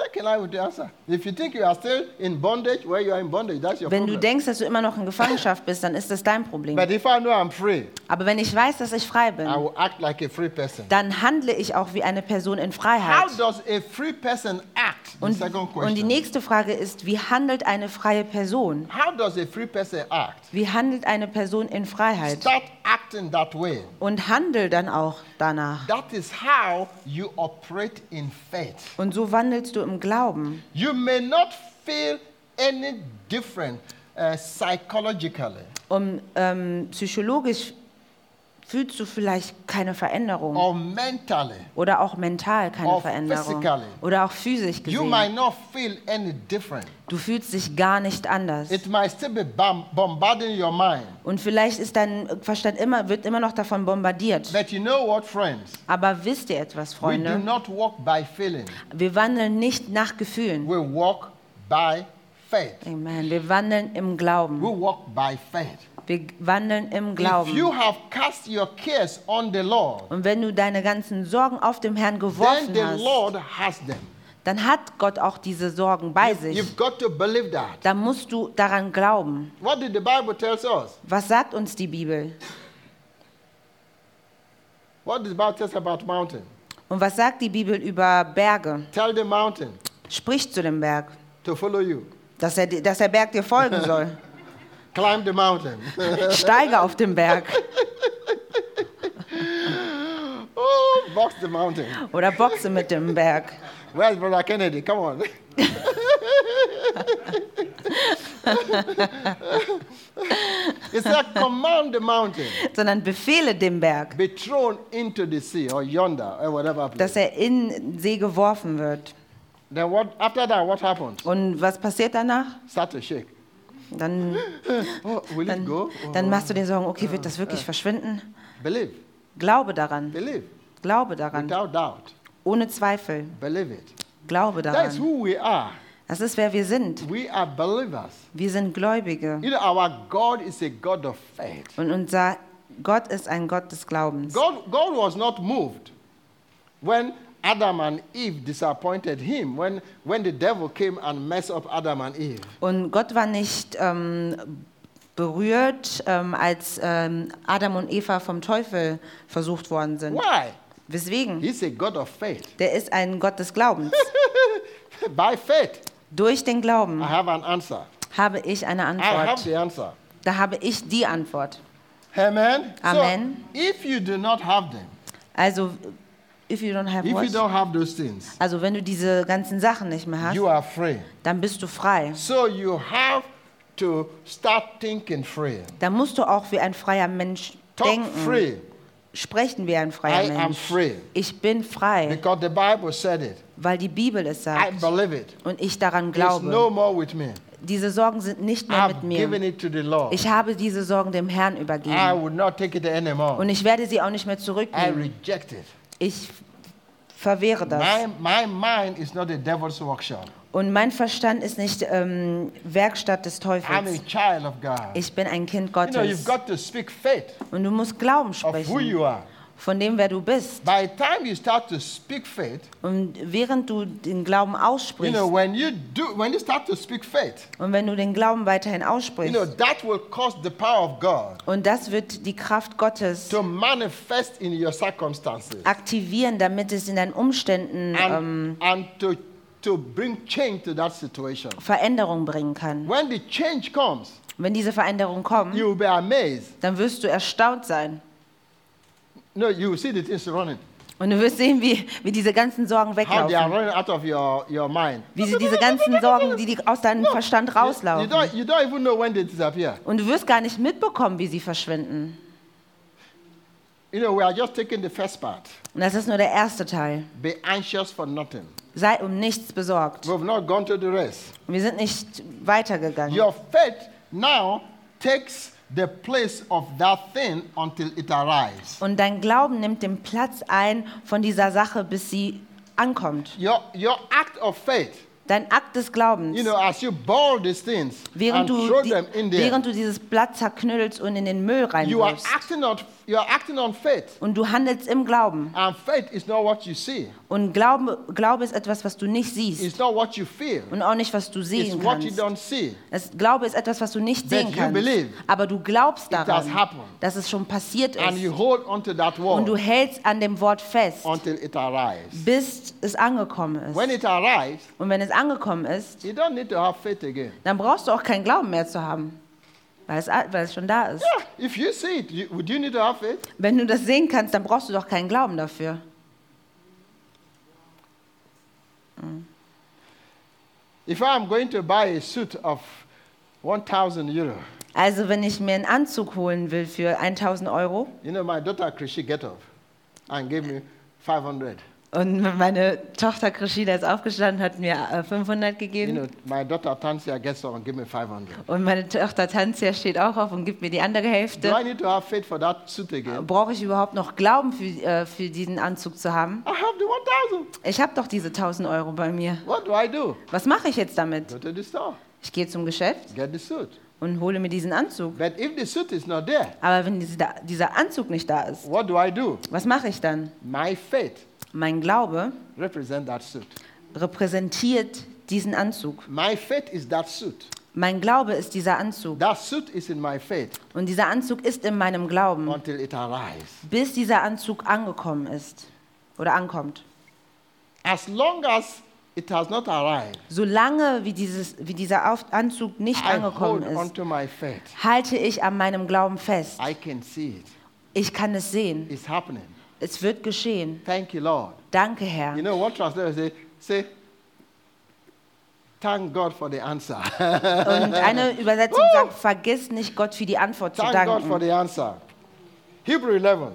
Take in line with your answer. If you think you are still in bondage, where you are in bondage, that's your Wenn du denkst, dass du immer noch in Gefangenschaft bist, dann ist das dein Problem. But if I know I'm free, Aber wenn ich weiß, dass ich frei I bin, will act like a free person. dann handle ich auch wie eine Person in How Freiheit. does a free person act? The Und, und die nächste Frage ist, wie handelt eine freie Person? How does a free person act? Wie handelt eine Person in Freiheit? Start acting that way. Und handel dann auch danach. That is how you operate in faith. Und so wandelst du im Glauben. You may not feel any different uh, psychologically Und ähm, psychologisch fühlst du vielleicht keine Veränderung. or mentally. Oder auch mental keine Or Veränderung. physically. Oder auch physisch You might gesehen. not feel any different. Du fühlst dich gar nicht anders. It might still be bom- bombarding your mind. Und vielleicht ist dein Verstand immer, wird immer noch davon bombardiert. But you know what, friends? Aber wisst ihr etwas, We do Freunde? not walk by feeling. Wir wandeln nicht nach Gefühlen. We walk by faith. Amen. Wir wandeln im Glauben. We walk by faith. Wir wandeln im If you Glauben. have cast your cares on the Lord, Und wenn du deine ganzen Sorgen auf dem Herrn then geworfen the hast, Lord has them. dann hat Gott auch diese Sorgen bei sich. you've got to believe that. Dann musst du daran glauben. What did the Bible tell us? Was sagt uns die Bibel? What does the Bible tell us about mountain? Und was sagt die Bibel über Berge? Tell the mountain Sprich zu dem Berg, to follow you. dass, er, dass der Berg dir folgen *laughs* soll. Climb the mountain. *laughs* Steige auf den Berg *laughs* oh, box the mountain. oder boxe mit dem Berg. Where's Brother Kennedy? Come on. *laughs* it said, command the mountain, Sondern befehle dem Berg, be thrown into the sea or yonder or whatever place. dass er in See geworfen wird. Then what? After that, what happens? Und was passiert danach? Start to shake. Dann, Oh, dann? Oh, dann machst du dir Sorgen, okay, wird das wirklich verschwinden? Believe, Glaube daran, believe, glaube daran, without doubt. ohne Zweifel, Believe it. glaube daran. who we are. Das ist, wer wir sind. We are believers. Wir sind Gläubige. You know, our God is a God of faith. Und unser Gott ist ein Gott des Glaubens. God, God was not moved when Adam and Eve disappointed him, when, when the devil came and messed up Adam and Eve. Und Gott war nicht ähm, berührt, ähm, als ähm, Adam und Eva vom Teufel versucht worden sind. Why? Weswegen? He's a God of faith. Der ist ein Gott des Glaubens. *laughs* By faith, Durch den I Glauben have an answer. habe ich eine I have Antwort. the answer. Da habe ich die Antwort. Amen. Amen. So, if you do not have them, Also, if you don't have if you what? don't have those things, Also, wenn du diese ganzen Sachen nicht mehr hast, you are free. dann bist du frei. So you have to start thinking free. Dann musst du auch wie ein freier Mensch Talk denken. free. Sprechen wie ein freier I am Mensch. free. Ich bin frei, Because the Bible said it. weil die Bibel es I sagt believe it. und ich daran glaube. no more with me. Diese Sorgen sind nicht mehr mit given mir. it to the Lord. Ich habe diese Sorgen dem Herrn I übergeben. will not take it anymore. Und ich werde sie auch nicht mehr I zurücknehmen. reject it. Ich verwehre das. My, my mind is not a devil's workshop. Und mein Verstand ist nicht ähm, Werkstatt des I'm a Teufels. child of God. Ich bin ein Kind You know, you've Gottes. got to speak faith Und du musst Glauben sprechen you. Von dem, wer du bist. By the time you start to speak faith, Und während du den Glauben you aussprichst know, when you do, when you start to speak faith, und wenn du den Glauben weiterhin you know, aussprichst, that will cause the power of God und das wird die Kraft Gottes to manifest in your circumstances aktivieren, damit es in deinen Umständen ähm, and, and to, to bring change to that situation. Veränderung bringen kann. When the change comes, Wenn diese Veränderungen kommen, you will be amazed. dann wirst du erstaunt sein. No, you will see the things running. Und du wirst sehen, wie, wie diese ganzen Sorgen How they are weglaufen. running out of your, your mind. Wie sie diese ganzen Sorgen, die, die aus deinem Verstand You, you, rauslaufen. don't, you don't even know when they disappear. Und du wirst gar nicht mitbekommen, wie sie verschwinden. You know, we are just taking the first part. Und das ist nur der erste Teil. Be anxious for nothing. Sei um nichts besorgt. We've not gone to the rest. Wir sind nicht weitergegangen. Your faith now takes the place of that thing until it arrives. Und dein Glauben nimmt den Platz ein von dieser Sache, bis sie ankommt. Your, your act of faith, Dein Akt des Glaubens, you know, as you ball these things and während du, throw die, them in there, während du dieses Blatt zerknüllst und in den Müll you are reinwirfst. acting you are acting on faith. Und du handelst im Glauben. And faith is not what you see. Und Glaube, Glaube ist etwas, was du nicht siehst. It's not what you feel. Und auch nicht, was du It's sehen what you kannst. don't see. Das Glaube ist etwas, was du nicht But sehen you kannst. believe. Aber du glaubst It has daran, happened. dass es schon passiert And you ist. hold onto that Und du word hältst an dem Wort fest, until it arrives. bis es angekommen ist. When it arrives, Und wenn es angekommen ist, you don't need to have faith again. dann brauchst du auch keinen Glauben mehr zu haben, weil es, weil es schon da ist. Yeah, if you see it, you, would you need to have faith? Wenn du das sehen kannst, dann brauchst du doch keinen Glauben dafür. If I'm going to buy a suit of 1,000 euro, Also wenn ich mir einen Anzug holen will für 1000 Euro you know, my daughter Krishi get up and gave me 500. und meine Tochter Krishida ist aufgestanden, hat mir äh, 500 You gegeben know, my daughter Tansia gets up and give me 500. und meine Tochter Tanzia steht auch auf und gibt mir die andere Do I Hälfte. need to have faith for that suit again? Brauche ich überhaupt noch Glauben für, äh, für diesen Anzug zu haben? I have the 1,000. Ich habe doch diese 1000 Euro bei mir. What do I do? Was mache ich jetzt damit? Go to the store, Ich gehe zum Geschäft get the suit. und hole mir diesen Anzug. But if the suit is not there, Aber wenn dieser, Anzug nicht da ist, what do I do? was mache ich dann? My faith Mein Glaube represents that suit. repräsentiert diesen Anzug. My faith is that suit. Mein Glaube ist dieser Anzug. That suit is in my faith Und dieser Anzug ist in meinem Glauben, until it arrives. bis dieser Anzug angekommen ist oder ankommt. As long as it has not arrived, Solange wie, dieses, wie dieser Auf Anzug nicht I angekommen ist, halte ich an meinem Glauben fest. I can see it. Ich kann es sehen. Es wird geschehen. Thank you, Lord. Danke, Herr. You know what translator say? Say, thank God for the answer. *laughs* Und eine Übersetzung sagt, vergiss nicht Gott für die Antwort zu thank God for danken. the answer. Hebrew 11,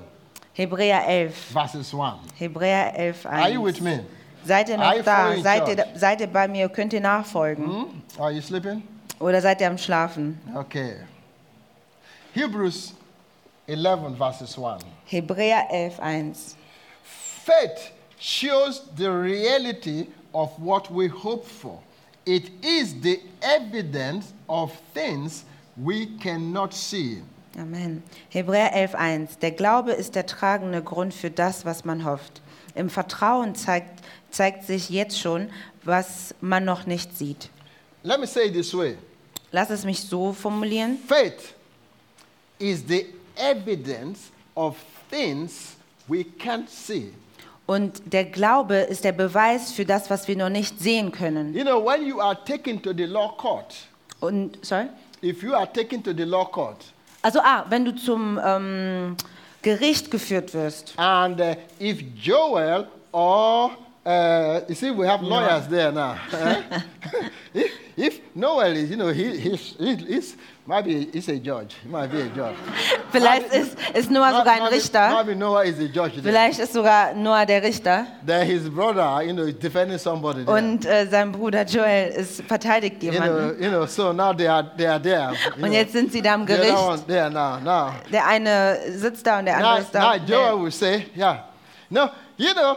Hebräer 11. verses 1. Hebräer 11, Are you with 1. me? Seid ihr Are noch da? Seid ihr, seid ihr bei mir? Könnt ihr nachfolgen? Hmm? Are you sleeping? Oder seid ihr am Schlafen? Okay. Hebrews 11, verses 1. Hebräer 11, 1. Faith shows the reality of what we hope for. It is the evidence of things we cannot see. Amen. Hebräer 11, 1. Der Glaube ist der tragende Grund für das, was man hofft. Im Vertrauen zeigt, zeigt sich jetzt schon, was man noch nicht sieht. Let me say it this way Lass es mich so formulieren. faith is the evidence of things we can't see. Und der Glaube ist der Beweis für das, was wir noch nicht sehen können. You know, when you are taken to the law court, Und, sorry? if you are taken to the law court, Also, ah, wenn du zum ähm, Gericht geführt wirst and uh, if Joel or uh, you see, we have lawyers there now. eh? *laughs* if, if Noel is, you know, he, he's, he, he's, maybe he's a judge. He might be a judge. Vielleicht ist, ist Noah sogar ein maybe, Richter. maybe Noah is a judge there. Vielleicht ist sogar Noah der Richter. Then his brother, you know, is defending somebody there. Und äh, sein Bruder Joel ist, verteidigt you know, jemanden. you know, so now they are, they are there. you Und know. jetzt sind sie da am Gericht. there now, now. Der eine sitzt da und der andere Now, ist da. now Joel will say, yeah. No, you know,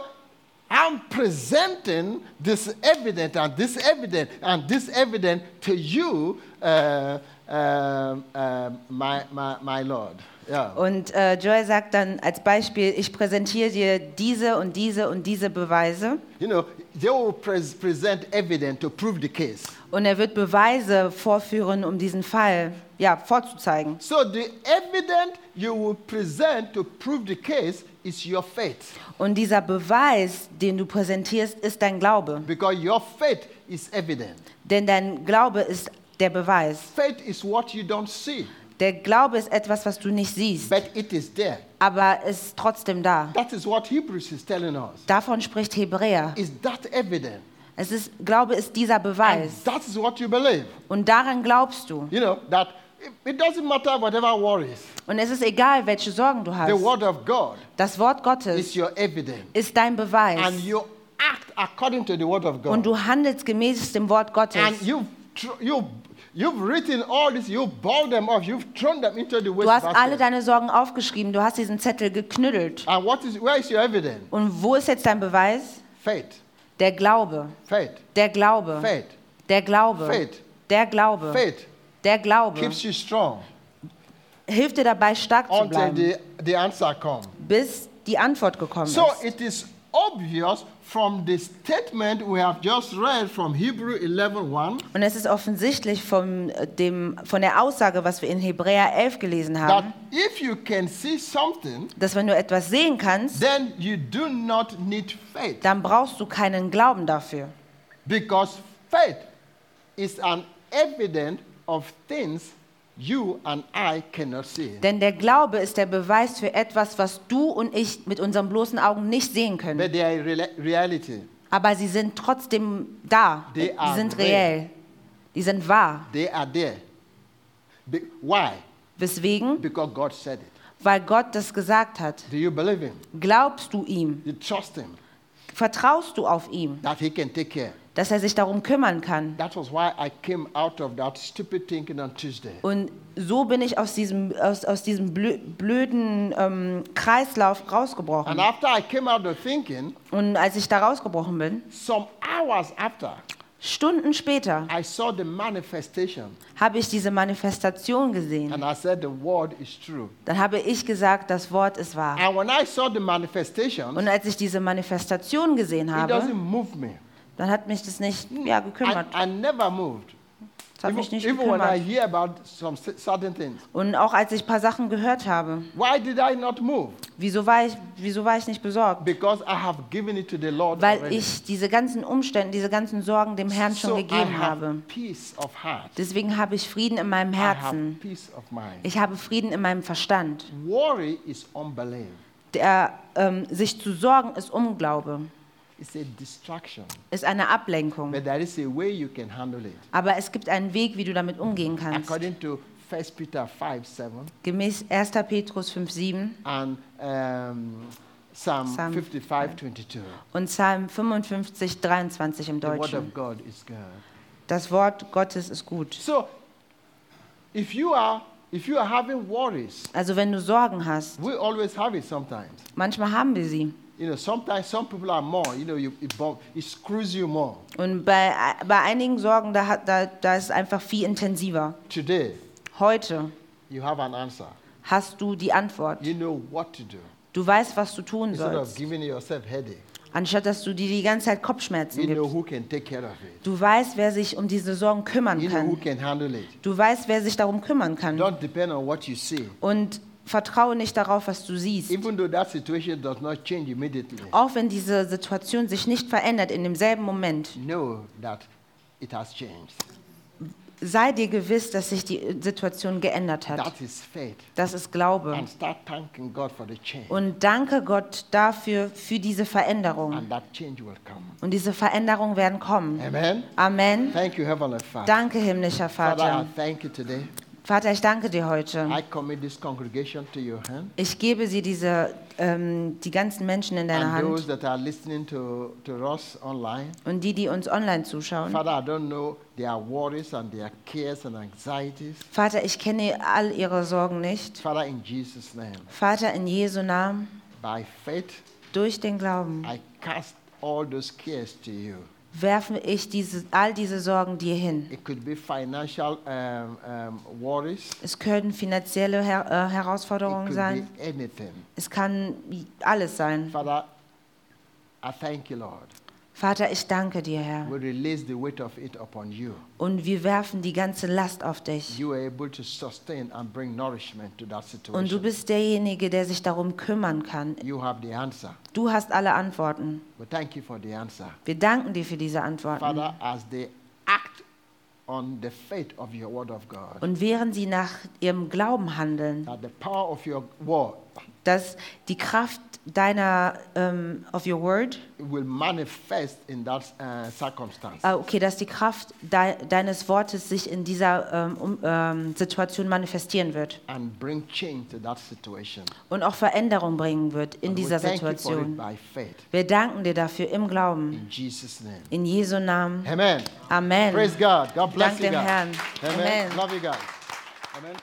I'm presenting this evidence and this evidence and this evidence to you, uh, um, um, my, my, my Lord. Yeah. Und äh, Joel sagt dann als Beispiel, ich präsentiere dir diese und diese und diese Beweise. You know, they will pres- present evidence to prove the case. Und er wird Beweise vorführen, um diesen Fall ja, vorzuzeigen. So the evidence you will present to prove the case is your faith. Und dieser Beweis, den du präsentierst, ist dein Glaube. Because your faith is evident. Denn dein Glaube ist der Beweis. Faith is what you don't see, Der Glaube ist etwas, was du nicht siehst, but it is there. aber es ist trotzdem da. That is what Hebrews is telling us. Davon spricht Hebräer. Is that evident? Es ist, Glaube ist dieser And Beweis. that is what you believe. Und daran glaubst du. You know, that it, doesn't matter whatever worries. Und es ist egal, welche Sorgen du The hast. word of God Das Wort is Gottes your evidence. ist dein Beweis. And you act according to the word of Und God. du handelst gemäß dem Wort Gottes. And you've, you've, you've written all this, you've balled them off, you've thrown them into the Du hast alle deine Sorgen aufgeschrieben. Du hast diesen Zettel geknüttelt. And what is, where is your evidence? Und wo ist jetzt dein Beweis? Faith. Der Glaube. Faith. Der Glaube. Faith. Der Glaube. Faith. Der Glaube. Faith Der Glaube. keeps you strong Hilft dir dabei, stark zu until bleiben, the, the answer bis die Antwort gekommen So ist. it is obvious from the statement we have just read from Hebrew 11:1 Und es ist offensichtlich von, äh, dem, von der Aussage, was wir in Hebräer 11 gelesen that haben, if you can see something, dass wenn du etwas sehen kannst, then you do not need faith dann brauchst du keinen Glauben dafür. because faith is an evidence of things you and I cannot see. Denn der Glaube ist der Beweis für etwas, was du und ich mit unseren bloßen Augen nicht sehen können. But they are reality. Aber sie sind trotzdem da. They are sind real. reell. Die sind wahr. They are there. Be- why? Weswegen? Because God said it. Weil Gott das gesagt hat. Do you believe him? Glaubst du ihm? You trust him Vertraust du auf ihm, that he can take care. Dass er sich darum kümmern kann? That was why I came out of that stupid thinking on Tuesday. Und so bin ich aus diesem, aus, aus diesem blö- blöden ähm, Kreislauf rausgebrochen. And after I came out of thinking, Und als ich da rausgebrochen bin, some hours after, Stunden später, I saw the manifestation. habe ich diese Manifestation gesehen. And I said, the word is true. Dann habe ich gesagt, das Wort ist wahr. And when I saw the manifestation, Und als ich diese Manifestation gesehen it habe, doesn't move me. Dann hat mich das nicht ja, I, gekümmert. I never moved. Das hat Even, mich nicht even when I gekümmert. hear about some cer- certain things. Und auch als ich ein paar Sachen gehört habe, Why did I not move? wieso war ich, wieso war ich nicht besorgt? Because I have given it to the Lord Weil already. ich diese ganzen Umstände, diese ganzen Sorgen dem Herrn schon so I gegeben have habe. peace of heart. Deswegen habe ich Frieden in meinem I have Herzen. peace of mind. Ich habe Frieden in meinem Verstand. Worry is unbelief. Der, ähm, sich zu sorgen ist Unglaube, It's a distraction. ist eine Ablenkung. But there is a way you can handle it. Aber es gibt einen Weg, wie du damit umgehen kannst. According to 1 Peter 5 7 Gemäß 1. Petrus 5,7 and um, Psalm, Psalm, 55 22. und Psalm 55, 23 im The word Deutschen. of God is good. Das Wort Gottes ist gut. So, if you are if you are having worries, Also wenn du Sorgen hast, we always have it sometimes. manchmal haben wir sie. You know, sometimes some people are more. You know, you, it, bump, it screws you more. Und bei, bei einigen Sorgen, da, da, da ist es einfach viel intensiver. Today, Heute you have an answer. hast du die Antwort. You know what to do. Du weißt, was du tun Instead of sollst. giving yourself headache, Anstatt dass du dir die ganze Zeit Kopfschmerzen you know gibst. who can take care of it. Du weißt, wer sich um diese Sorgen kümmern You know who kann. can handle it. Du weißt, wer sich darum kümmern kann. Don't depend on what you see. Und vertraue nicht darauf, was du siehst. Even though that situation does not change immediately, Auch wenn diese Situation sich nicht verändert in demselben Moment, know that it has changed. sei dir gewiss, dass sich die Situation geändert hat. That is faith. Das ist Glaube. And start thanking God for the change. Und danke Gott dafür, für diese Veränderung. And that change will come. Und diese Veränderungen werden kommen. Amen. Amen. Thank you, Heavenly Father. Danke, himmlischer Father, I Vater. thank you today. Vater, ich danke dir heute. I commit this congregation to your hand. Ich gebe sie diese, ähm, die ganzen Menschen in deine Hand that are listening to, to online. und die, die uns online zuschauen. Father, I don't know their worries and their cares and anxieties. Vater, ich kenne all ihre Sorgen nicht. Father, in Jesus' name, Vater, in Jesu Namen, by faith, durch den Glauben, I cast all those cares to you. Werfe ich diese, all diese Sorgen dir hin. Financial um, um, worries. Es können finanzielle Her äh, Herausforderungen sein. Es kann alles sein. Father, I thank you, Lord. Vater, ich danke dir, Herr. We release the weight of it upon you. Und wir werfen die ganze Last auf dich. You are able to sustain and bring nourishment to that Und du situation. bist derjenige, der sich darum kümmern kann. You have the answer. Du hast alle Antworten. We thank you for the answer. Wir danken dir für diese Antworten. Father, as they act on the faith of your word of God, Und während sie nach ihrem Glauben handeln, that the power of your word dass die Kraft deiner, ähm, of your word, will manifest in that uh, circumstance. äh, okay, dass die Kraft dei deines Wortes sich in dieser ähm, um, ähm, Situation manifestieren wird and bring change to that situation. und auch Veränderung bringen wird in And dieser Situation. by faith. Wir danken dir dafür im Glauben. In Jesus' name. In Jesu Namen. Amen. Amen. Praise God. God bless Dank you dem guys. Herrn. Amen. Amen. Love you guys. Amen.